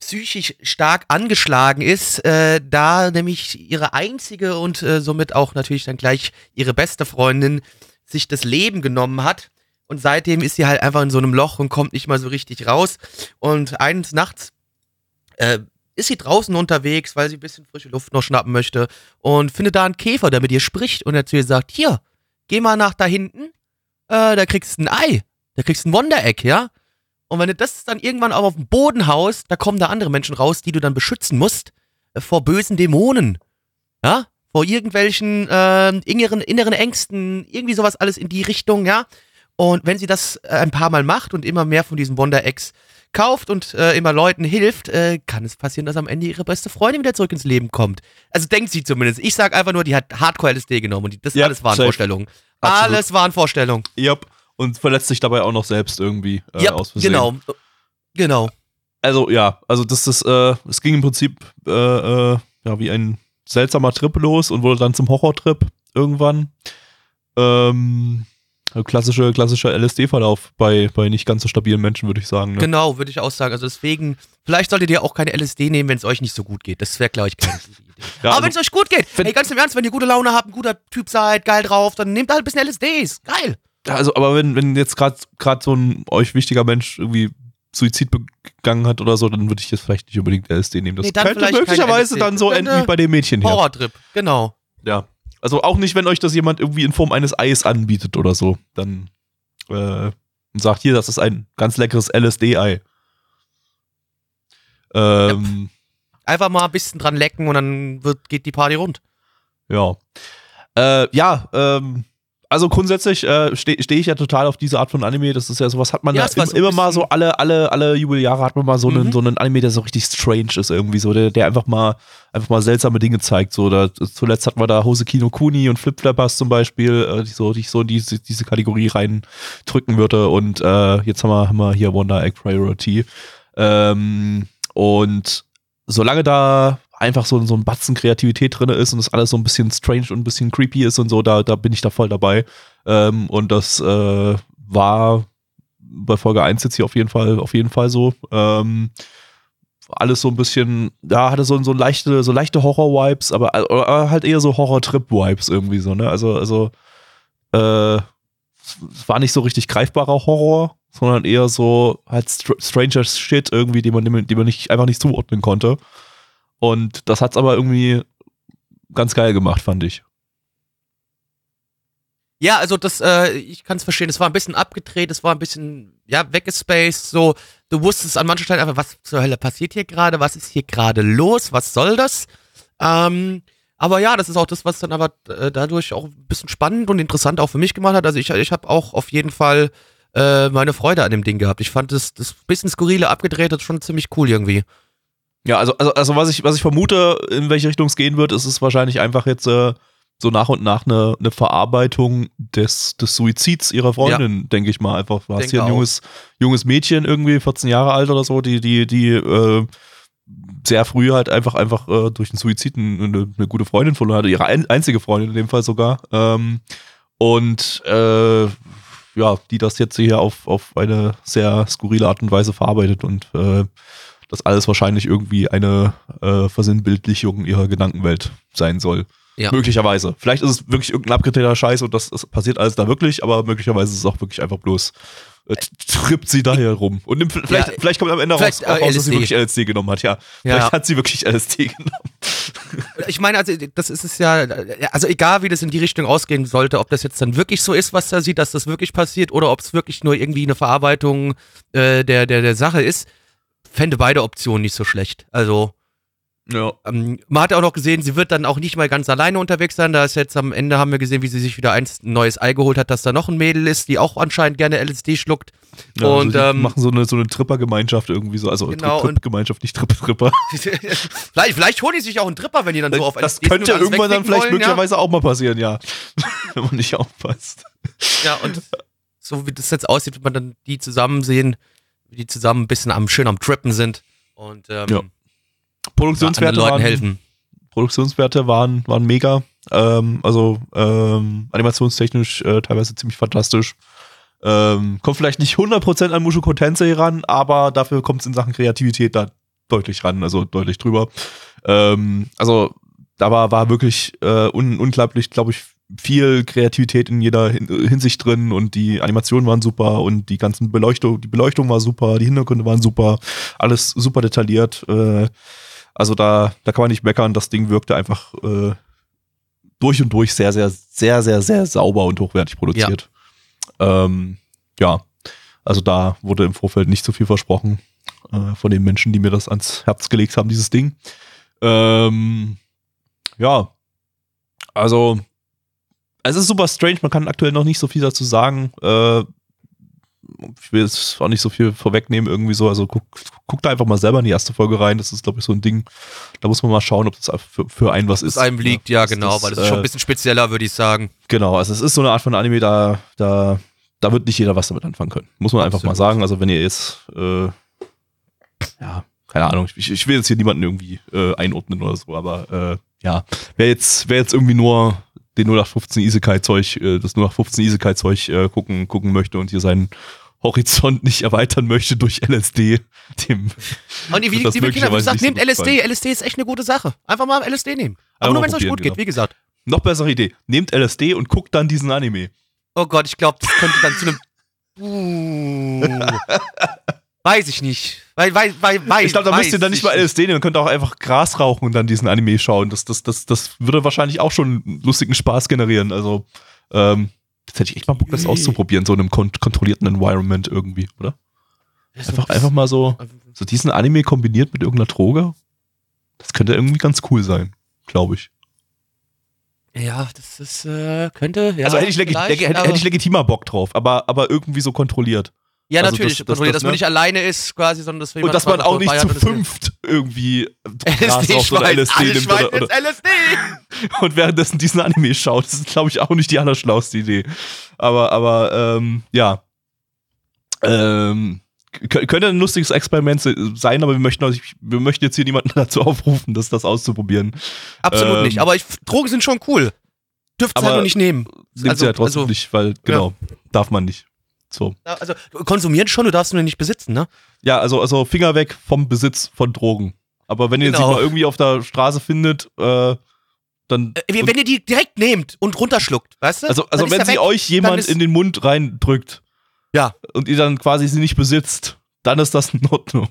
psychisch stark angeschlagen ist, äh, da nämlich ihre einzige und äh, somit auch natürlich dann gleich ihre beste Freundin sich das Leben genommen hat. Und seitdem ist sie halt einfach in so einem Loch und kommt nicht mal so richtig raus. Und eines Nachts äh, ist sie draußen unterwegs, weil sie ein bisschen frische Luft noch schnappen möchte und findet da einen Käfer, der mit ihr spricht und er zu ihr sagt, hier, geh mal nach da hinten, äh, da kriegst du ein Ei, da kriegst du ein Wonderegg, ja? Und wenn du das dann irgendwann auch auf den Boden haust, da kommen da andere Menschen raus, die du dann beschützen musst äh, vor bösen Dämonen, ja? Vor irgendwelchen äh, inneren, inneren Ängsten, irgendwie sowas alles in die Richtung, ja? Und wenn sie das äh, ein paar Mal macht und immer mehr von diesen Wonder-Eggs kauft und äh, immer Leuten hilft, äh, kann es passieren, dass am Ende ihre beste Freundin wieder zurück ins Leben kommt. Also denkt sie zumindest. Ich sag einfach nur, die hat Hardcore-LSD genommen und die, das Ja, alles waren safe. Vorstellungen. Absolut. Alles waren Vorstellungen. Yep. Und verletzt sich dabei auch noch selbst irgendwie äh, ja, aus Versehen. genau. Genau. Also ja, also das ist, äh, es ging im Prinzip äh, ja wie ein seltsamer Trip los und wurde dann zum Horrortrip irgendwann. Ähm, klassische, klassischer LSD-Verlauf bei, bei nicht ganz so stabilen Menschen, würde ich sagen. Ne? Genau, würde ich auch sagen. Also deswegen, vielleicht solltet ihr auch keine LSD nehmen, wenn es euch nicht so gut geht. Das wäre, glaube ich, keine *laughs* gute Idee. Ja, Aber also- wenn es euch gut geht, Wenn- ey, ganz im Ernst, wenn ihr gute Laune habt, ein guter Typ seid, geil drauf, dann nehmt halt ein bisschen LSDs. Geil. Also, aber wenn, wenn jetzt gerade so ein euch wichtiger Mensch irgendwie Suizid begangen hat oder so, dann würde ich jetzt vielleicht nicht unbedingt LSD nehmen. Das Nee, könnte möglicherweise dann so enden wie bei dem Mädchen hier. Horrortrip, genau. Ja. Also auch nicht, wenn euch das jemand irgendwie in Form eines Eis anbietet oder so. Dann äh, und sagt, hier, das ist ein ganz leckeres LSD-Ei. Ähm, Einfach mal ein bisschen dran lecken und dann wird, geht die Party rund. ja. Äh, ja, ähm, also grundsätzlich äh, stehe steh ich ja total auf diese Art von Anime. Das ist ja sowas, hat man Ja, ja, im, so immer mal so alle, alle, alle Jubeljahre hat man mal so einen, Mhm. so einen Anime, der so richtig strange ist irgendwie so, der, der einfach mal, einfach mal seltsame Dinge zeigt. So, da, zuletzt hatten wir da Hose Kino Kuni und Flip Flappers zum Beispiel, äh, die so, die ich so in diese, diese Kategorie reindrücken würde. Und äh, jetzt haben wir, haben wir hier Wonder Egg Priority. Ähm, und solange da einfach so, so ein Batzen Kreativität drin ist und das alles so ein bisschen strange und ein bisschen creepy ist und so, da, da bin ich da voll dabei. Ähm, und das äh, war bei Folge 1 jetzt hier auf jeden Fall, auf jeden Fall so. Ähm, alles so ein bisschen, ja, hatte so, so leichte, so leichte Horror-Vibes, aber äh, halt eher so Horror-Trip-Vibes irgendwie so, ne? Also, also, äh, war nicht so richtig greifbarer Horror, sondern eher so halt str stranger Shit irgendwie, den man den man nicht, einfach nicht zuordnen konnte. Und das hat's aber irgendwie ganz geil gemacht, fand ich. Ja, also das, äh, ich kann es verstehen, es war ein bisschen abgedreht, es war ein bisschen, ja, weggespaced, so, du wusstest an manchen Stellen einfach, was zur Hölle passiert hier gerade, was ist hier gerade los, was soll das? Ähm, aber ja, das ist auch das, was dann aber äh, dadurch auch ein bisschen spannend und interessant auch für mich gemacht hat. Also ich, ich habe auch auf jeden Fall äh, meine Freude an dem Ding gehabt. Ich fand das, das bisschen skurrile abgedreht schon ziemlich cool irgendwie. Ja, also, also, also was, ich, was ich vermute, in welche Richtung es gehen wird, ist es wahrscheinlich einfach jetzt äh, so nach und nach eine, eine Verarbeitung des, des Suizids ihrer Freundin, denke ich mal. Einfach, du hast hier ein junges, junges Mädchen, irgendwie 14 Jahre alt oder so, die, die, die äh, sehr früh halt einfach, einfach äh, durch den Suizid eine, eine gute Freundin verloren hatte, ihre ein, einzige Freundin in dem Fall sogar. Ähm, und äh, ja, die das jetzt hier auf, auf eine sehr skurrile Art und Weise verarbeitet und äh, das alles wahrscheinlich irgendwie eine äh, Versinnbildlichung ihrer Gedankenwelt sein soll. Ja. Möglicherweise. Vielleicht ist es wirklich irgendein abgedrehter Scheiß und das, das passiert alles da wirklich, aber möglicherweise ist es auch wirklich einfach bloß äh, trippt sie daher rum. Und nimmt, vielleicht, Ja, vielleicht kommt am Ende raus, auch äh, raus, dass sie wirklich LSD genommen hat. Ja, Ja. vielleicht hat sie wirklich LSD *laughs* genommen. Ich meine, also das ist es ja, also egal wie das in die Richtung ausgehen sollte, ob das jetzt dann wirklich so ist, was da sieht, dass das wirklich passiert, oder ob es wirklich nur irgendwie eine Verarbeitung äh, der, der, der Sache ist, fände beide Optionen nicht so schlecht. Also Ja. Ähm, man hat ja auch noch gesehen, sie wird dann auch nicht mal ganz alleine unterwegs sein. Da ist jetzt am Ende haben wir gesehen, wie sie sich wieder ein neues Ei geholt hat, dass da noch ein Mädel ist, die auch anscheinend gerne LSD schluckt. Ja, und also die ähm, machen so eine, so eine Tripper-Gemeinschaft irgendwie so. Also Genau, Trip- Trip-Gemeinschaft, nicht Tripper-Tripper. *laughs* vielleicht, vielleicht holen die sich auch einen Tripper, wenn die dann so auf Das LSD sind könnte alles irgendwann dann vielleicht wollen, möglicherweise auch mal passieren, ja. *laughs* Wenn man nicht aufpasst. Ja. ja, und so wie das jetzt aussieht, wird man dann die zusammen sehen, die zusammen ein bisschen am schön am Trippen sind und ähm, Ja. Produktionswerte Leuten waren, helfen. Produktionswerte waren, waren mega. Ähm, also ähm, animationstechnisch äh, teilweise ziemlich fantastisch. Ähm, kommt vielleicht nicht 100% an Mushoku Tensei ran, aber dafür kommt es in Sachen Kreativität da deutlich ran, also deutlich drüber. Ähm, also da war, war wirklich äh, un unglaublich, glaube ich, viel Kreativität in jeder Hin Hinsicht drin und die Animationen waren super und die ganzen Beleuchtung, die Beleuchtung war super, die Hintergründe waren super, alles super detailliert. Äh, also da, da kann man nicht meckern, das Ding wirkte einfach äh, durch und durch sehr, sehr, sehr, sehr, sehr sauber und hochwertig produziert. Ja, ähm, ja. also da wurde im Vorfeld nicht so viel versprochen äh, von den Menschen, die mir das ans Herz gelegt haben, dieses Ding. Ähm, ja, also es ist super strange, man kann aktuell noch nicht so viel dazu sagen. Äh, ich will jetzt auch nicht so viel vorwegnehmen, irgendwie so. Also guck, guck da einfach mal selber in die erste Folge rein. Das ist, glaube ich, so ein Ding. Da muss man mal schauen, ob das für, für einen was ist. Einem liegt, ja, Das- genau, das, weil das ist schon äh, ein bisschen spezieller, würde ich sagen. Genau, also es ist so eine Art von Anime, da, da, da wird nicht jeder was damit anfangen können. Muss man einfach mal Absolut. sagen. Also wenn ihr jetzt, äh, ja, keine Ahnung, ich, ich will jetzt hier niemanden irgendwie äh, einordnen oder so, aber äh, ja, wer jetzt, wer jetzt irgendwie nur den 0815 Isekai-Zeug, äh, das 0815 Isekai-Zeug äh, gucken, gucken möchte und hier seinen Horizont nicht erweitern möchte durch LSD, *laughs* dem Und wie, wird das liebe Kinder, wie gesagt, so nehmt gut LSD. LSD ist echt eine gute Sache. Einfach mal LSD nehmen. Aber Einfach nur, wenn es euch gut geht, genau. wie gesagt. noch bessere Idee. Nehmt LSD und guckt dann diesen Anime. Oh Gott, ich glaube, das könnte dann zu einem. *laughs* Weiß ich nicht. Weil, weil, weil, weil, Ich glaube, da weiß müsst ihr dann nicht ich mal LSD nehmen, ihr könnt auch einfach Gras rauchen und dann diesen Anime schauen. Das, das, das, das würde wahrscheinlich auch schon lustigen Spaß generieren. Also, ähm, jetzt hätte ich echt mal Bock, das auszuprobieren, so in einem kon kontrollierten Environment irgendwie, oder? Einfach, einfach mal so, so diesen Anime kombiniert mit irgendeiner Droge. Das könnte irgendwie ganz cool sein, glaube ich. Ja, das ist, äh, könnte. Ja, also hätte ich, hätte, hätte ich legitimer Bock drauf, aber, aber irgendwie so kontrolliert. Ja, also natürlich. das- das- das, dass man ne? nicht alleine ist, quasi, sondern dass Und dass man auch nicht zu fünf fünft irgendwie *laughs* Gras oder schweißt. LSD nimmt oder, oder, LSD. *laughs* und währenddessen diesen Anime schaut. Das ist, glaube ich, auch nicht die allerschlauste Idee. Aber, aber, ähm, ja. Ähm, kö- könnte ein lustiges Experiment se- sein, aber wir möchten, wir möchten jetzt hier niemanden *laughs* dazu aufrufen, das, das auszuprobieren. Absolut Ähm, nicht. Aber ich, Drogen sind schon cool. Dürft Aber- halt nur nicht nehmen. Nimmt Also- sie ja trotzdem also- nicht, weil, genau, darf man nicht. So. Ja, Also konsumieren schon, du darfst nur nicht besitzen, ne? Ja, also, also Finger weg vom Besitz von Drogen. Aber wenn ihr Genau. sie mal irgendwie auf der Straße findet, äh, dann. Äh, wenn ihr die direkt nehmt und runterschluckt, weißt du? Also, also wenn sie weg. euch jemand in den Mund reindrückt Ja. und ihr dann quasi sie nicht besitzt, dann ist das in Ordnung.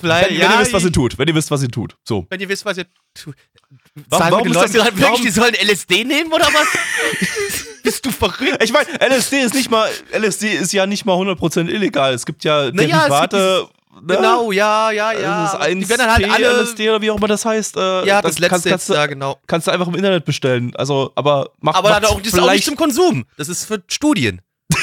Vielleicht, wenn, wenn ihr wisst, was ihr tut. Wenn ihr wisst, was ihr tut. So. wenn ihr wisst, was ihr tut. Warum- warum ist Leuten das- gerade *laughs* wirklich, die sollen LSD nehmen oder was? *laughs* Bist du verrückt? Ich meine, LSD ist nicht mal, LSD ist ja nicht mal 100% illegal. Es gibt ja Naja, Derivate. ne? Genau, ja, ja, ja. Das ist aber ein die werden dann halt alle. LSD oder wie auch immer das heißt. Äh, Ja, dann das letzte kannst, kannst, jetzt, ja, genau. kannst du einfach im Internet bestellen. Also, aber macht, Aber macht's auch, das ist auch nicht zum Konsum. Das ist für Studien. *laughs*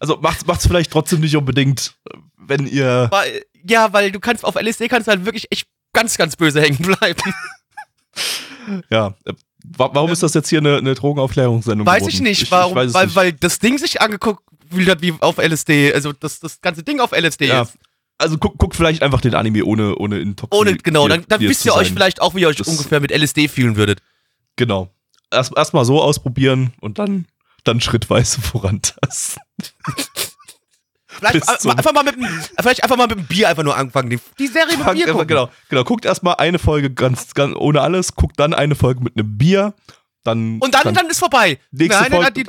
also macht's, macht's vielleicht trotzdem nicht unbedingt, wenn ihr. Weil, ja, weil du kannst auf LSD kannst du halt wirklich echt ganz, ganz böse hängen bleiben. *laughs* Ja. Wa- Warum ist das jetzt hier eine, eine Drogenaufklärungssendung? Weiß geworden? ich nicht, Ich, warum, ich es weil, nicht. weil das Ding sich angeguckt hat wie auf LSD. Also das, das ganze Ding auf LSD Ja, ist. Also guckt guck vielleicht einfach den Anime ohne, ohne Intoxikiert Ohne, genau, dann, dann wisst ihr euch sein. vielleicht auch, wie ihr euch Das- ungefähr mit LSD fühlen würdet. Genau. Erst erst mal so ausprobieren und dann, dann schrittweise *laughs* vorantasten. *laughs* Vielleicht einfach mal mit dem, vielleicht einfach mal mit dem Bier einfach nur anfangen. Die, die Serie mit Fangt Bier einfach- gucken. genau, genau. Guckt erstmal eine Folge ganz, ganz ohne alles, guckt dann eine Folge mit einem Bier, dann, Und dann, dann ist vorbei. nächste, Nein, Folge, die-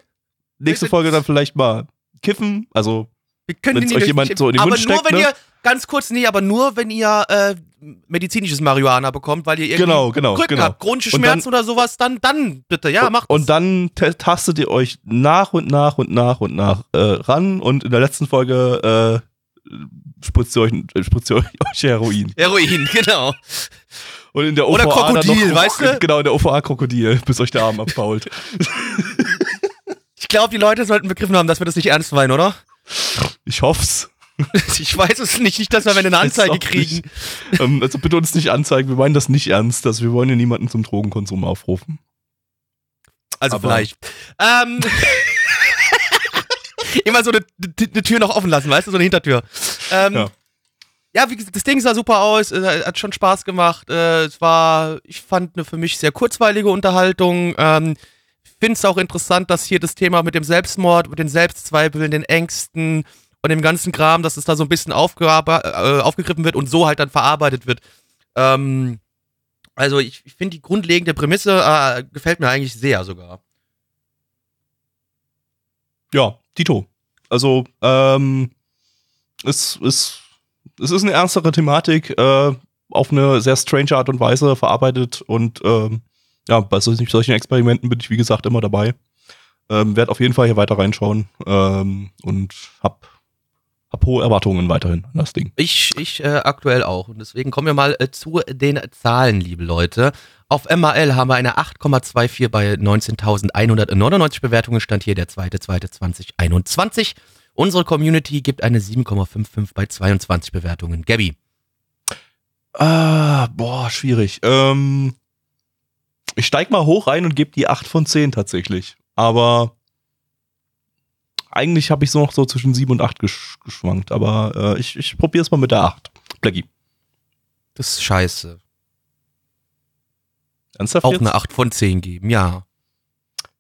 nächste Folge dann vielleicht mal kiffen, also Wir können Wenn's die euch nicht- jemand so in den aber Mund nur steckt, wenn ne? ihr, ganz kurz, nee, aber nur wenn ihr äh, medizinisches Marihuana bekommt, weil ihr irgendwie Genau, genau, Krücken genau. habt, chronische Und dann- Schmerzen oder sowas, dann, dann bitte, ja, macht und dann te- tastet ihr euch nach und nach und nach und nach äh, ran und in der letzten Folge äh, spritzt ihr euch, äh, spritzt ihr euch *laughs* Heroin. Heroin, genau. Und in der Oder OVA dann Krokodil, noch, weißt du? Genau, in der OVA Krokodil, bis euch der Arm abfault. Ich glaube, die Leute sollten begriffen haben, dass wir das nicht ernst meinen, oder? Ich hoff's. *laughs* Ich weiß es nicht, nicht, dass wir eine Anzeige kriegen. Ähm, also bitte uns nicht anzeigen, wir meinen das nicht ernst, dass wir wollen ja niemanden zum Drogenkonsum aufrufen. Also Aber- vielleicht. Ähm, *laughs* immer so eine, eine Tür noch offen lassen, weißt du, so eine Hintertür. Ähm, Ja. ja. wie gesagt, das Ding sah super aus, äh, hat schon Spaß gemacht. Äh, es war, ich fand eine für mich sehr kurzweilige Unterhaltung. Ähm, Finde es auch interessant, dass hier das Thema mit dem Selbstmord, mit den Selbstzweifeln, den Ängsten und dem ganzen Kram, dass es da so ein bisschen äh, aufgegriffen wird und so halt dann verarbeitet wird. Ähm, also ich, ich finde die grundlegende Prämisse äh, gefällt mir eigentlich sehr sogar. Ja, Tito. Also, ähm, es ist, es ist eine ernstere Thematik, äh, auf eine sehr strange Art und Weise verarbeitet und ähm, ja, bei solchen, solchen Experimenten bin ich, wie gesagt, immer dabei. Ähm, werd auf jeden Fall hier weiter reinschauen ähm, und hab, hab hohe Erwartungen weiterhin an das Ding. Ich, ich äh, aktuell auch. Und deswegen kommen wir mal äh, zu den Zahlen, liebe Leute. Auf MAL haben wir eine 8,24 bei 19.199 Bewertungen. Stand hier der 2.2.2021. Unsere Community gibt eine 7,55 bei 22 Bewertungen. Gabby. Ah, boah, schwierig. Ähm, ich steig mal hoch rein und gebe die 8 von 10 tatsächlich. Aber eigentlich habe ich so noch so zwischen 7 und 8 gesch geschwankt. Aber äh, ich, ich probiere es mal mit der 8. Blackie. Das ist scheiße. Ernsthaft Auch jetzt? eine 8 von 10 geben, ja.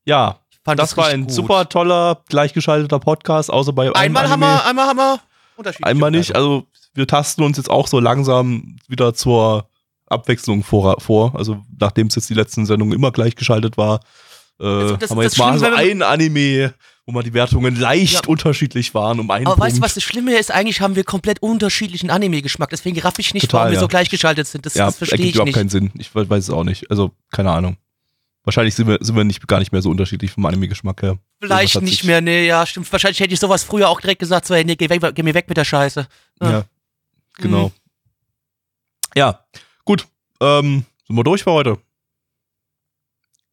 Ja, fand das war ein gut. super toller, gleichgeschalteter Podcast, außer bei Einmal haben, Anime. wir, einmal haben wir unterschiedliche Einmal nicht. Bewertungen. Also wir tasten uns jetzt auch so langsam wieder zur Abwechslung vor. vor. Also nachdem es jetzt die letzten Sendungen immer gleichgeschaltet war, äh, Also das- haben wir das jetzt mal so ein Anime, wo mal die Wertungen leicht Ja. unterschiedlich waren um einen Aber Punkt. weißt du, was das Schlimme ist? Eigentlich haben wir komplett unterschiedlichen Anime-Geschmack. Deswegen raff ich nicht, Total, warum wir ja. so gleichgeschaltet sind. Das, ja, das verstehe ergibt ich überhaupt nicht. keinen Sinn. Ich we- weiß es auch nicht. Also keine Ahnung. Wahrscheinlich sind wir, sind wir nicht, gar nicht mehr so unterschiedlich vom Anime-Geschmack her. Vielleicht nicht mehr, nee, ja, stimmt. Wahrscheinlich hätte ich sowas früher auch direkt gesagt, so, hey, nee, geh, weg, geh mir weg mit der Scheiße. Ja, Ja. genau. Mhm. Ja, gut. Ähm, sind wir durch für heute?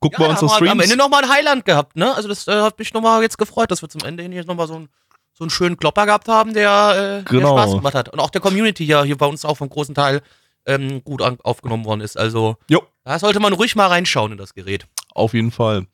Gucken wir da unsere haben wir am Streams. Ende nochmal ein Highland gehabt, ne? Also das äh, hat mich nochmal jetzt gefreut, dass wir zum Ende hin jetzt nochmal so, ein, so einen schönen Klopper gehabt haben, der, äh, Genau. der Spaß gemacht hat. Und auch der Community ja hier bei uns auch vom großen Teil ähm, gut an, aufgenommen worden ist. Also Jo. da sollte man ruhig mal reinschauen in das Gerät. Auf jeden Fall.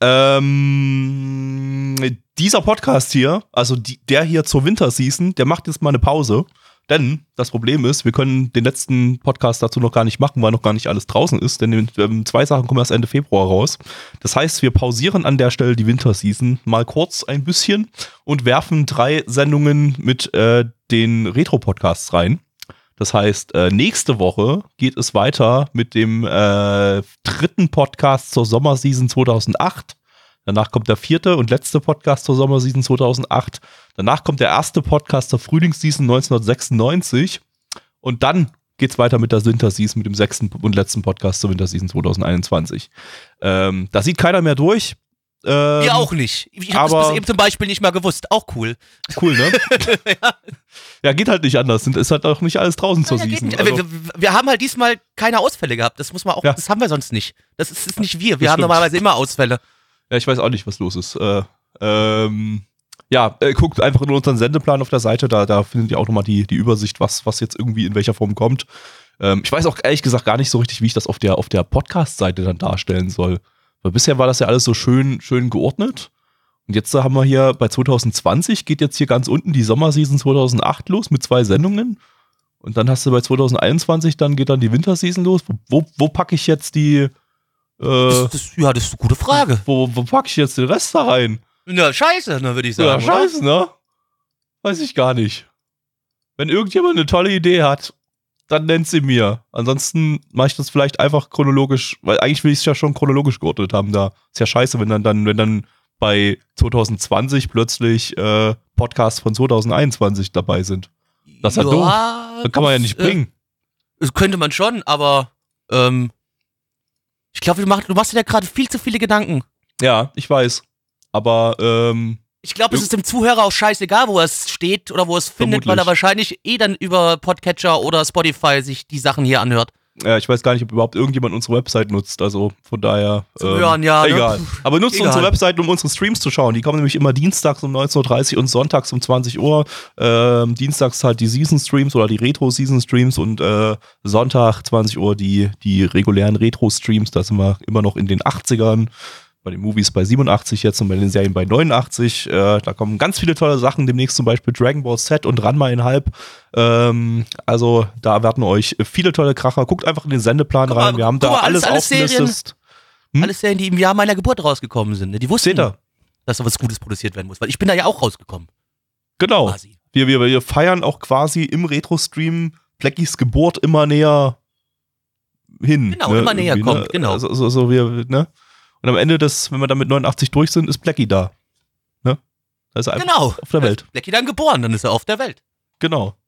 Ähm, dieser Podcast hier, also die, der hier zur Winterseason, der macht jetzt mal eine Pause. Denn das Problem ist, wir können den letzten Podcast dazu noch gar nicht machen, weil noch gar nicht alles draußen ist. Denn ähm, zwei Sachen kommen erst Ende Februar raus. Das heißt, wir pausieren an der Stelle die Winterseason mal kurz ein bisschen und werfen drei Sendungen mit äh, den Retro-Podcasts rein. Das heißt, äh, nächste Woche geht es weiter mit dem äh, dritten Podcast zur Sommerseason 2008. Danach kommt der vierte und letzte Podcast zur Sommerseason 2008. Danach kommt der erste Podcast zur Frühlingsseason 1996. Und dann geht's weiter mit der Winterseason, mit dem sechsten und letzten Podcast zur Winterseason 2021. Ähm, da sieht keiner mehr durch. Ähm, Wir auch nicht. Ich habe bis eben zum Beispiel nicht mal gewusst. Auch cool. Cool, ne? *laughs* ja. geht halt nicht anders. Ist halt auch nicht alles draußen zur Ja, geht Season. nicht. Also, wir, wir, wir haben halt diesmal keine Ausfälle gehabt. Das muss man auch, Ja. das haben wir sonst nicht. Das ist, ist nicht wir. Wir Das haben stimmt. normalerweise immer Ausfälle. Ja, ich weiß auch nicht, was los ist. Äh, ähm, ja, äh, guckt einfach in unseren Sendeplan auf der Seite, da, da findet ihr auch nochmal die, die Übersicht, was, was jetzt irgendwie in welcher Form kommt. Ähm, ich weiß auch ehrlich gesagt gar nicht so richtig, wie ich das auf der, auf der Podcast-Seite dann darstellen soll. Weil bisher war das ja alles so schön, schön geordnet. Und jetzt haben wir hier bei 2020 geht jetzt hier ganz unten die Sommerseason 2008 los mit zwei Sendungen. Und dann hast du bei 2021, dann geht dann die Winterseason los. Wo, wo, wo packe ich jetzt die, äh, Das, das, ja, das ist eine gute Frage. wo, wo packe ich jetzt den Rest da rein? Na, scheiße, ne, würde ich Ja, sagen. oder? scheiße, ne? Weiß ich gar nicht. Wenn irgendjemand eine tolle Idee hat, dann nennt sie mir. Ansonsten mache ich das vielleicht einfach chronologisch, weil eigentlich will ich es ja schon chronologisch geordnet haben da. Ist ja scheiße, wenn dann, dann, wenn dann bei 2020 plötzlich äh, Podcasts von 2021 dabei sind. Das ist ja doof. Dann kann man ja nicht das, äh, bringen. Das könnte man schon, aber ähm, ich glaube, du, mach, du machst dir da gerade viel zu viele Gedanken. Ja, ich weiß. Aber ähm, Ich glaube, es ist dem Zuhörer auch scheißegal, wo es steht oder wo es findet, weil er wahrscheinlich eh dann über Podcatcher oder Spotify sich die Sachen hier anhört. Ja, ich weiß gar nicht, ob überhaupt irgendjemand unsere Website nutzt. Also von daher. Zu ähm, hören, ja. Ne? Egal. Ne? Aber nutzt egal. unsere Website, um unsere Streams zu schauen. Die kommen nämlich immer dienstags um 19.30 Uhr und sonntags um 20 Uhr. Ähm, dienstags halt die Season-Streams oder die Retro-Season-Streams und äh, Sonntag 20 Uhr die, die regulären Retro-Streams. Da sind wir immer noch in den 80ern bei den Movies bei 87 jetzt und bei den Serien bei 89. Äh, da kommen ganz viele tolle Sachen, demnächst zum Beispiel Dragon Ball Z und Ranma in Halb. Ähm, also da erwarten euch viele tolle Kracher. Guckt einfach in den Sendeplan mal, rein. Wir haben da mal, alles, alles aufgelistet. Hm? Alles Serien, die im Jahr meiner Geburt rausgekommen sind. Ne? Die wussten, dass da was Gutes produziert werden muss, weil ich bin da ja auch rausgekommen. Genau. Wir, wir, wir feiern auch quasi im Retro-Stream Blackies Geburt immer näher hin. Genau, ne? immer näher kommt, ne? genau. Also, also, also wir, ne? Und am Ende des, wenn wir dann mit 89 durch sind, ist Blackie da. Ne? Da ist er genau. auf der Welt. Blackie dann geboren, dann ist er auf der Welt. Genau.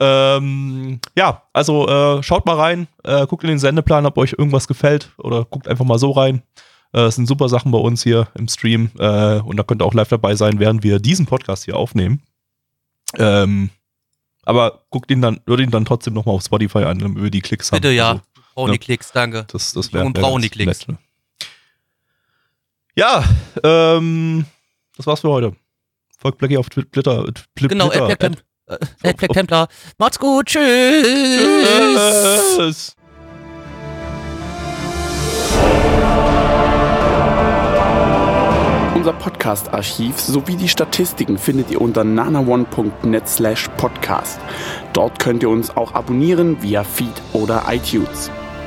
Ähm, ja, also äh, schaut mal rein, äh, guckt in den Sendeplan, ob euch irgendwas gefällt oder guckt einfach mal so rein. Äh, es sind super Sachen bei uns hier im Stream äh, und da könnt ihr auch live dabei sein, während wir diesen Podcast hier aufnehmen. Ähm, aber guckt ihn dann, hört ihn dann trotzdem nochmal auf Spotify an, damit wir die Klicks Bitte, haben. ja. Also, brauchen die Klicks, danke. Das, das wäre. brauchen die Klicks. Nett, ne? Ja, ähm, das war's für heute. Folgt Blackie auf Twitter. Twitter genau, Twitter, Ed Black Templar. Macht's gut, tschüss. tschüss. Unser Podcast-Archiv sowie die Statistiken findet ihr unter nanaone.net slash podcast. Dort könnt ihr uns auch abonnieren via Feed oder iTunes.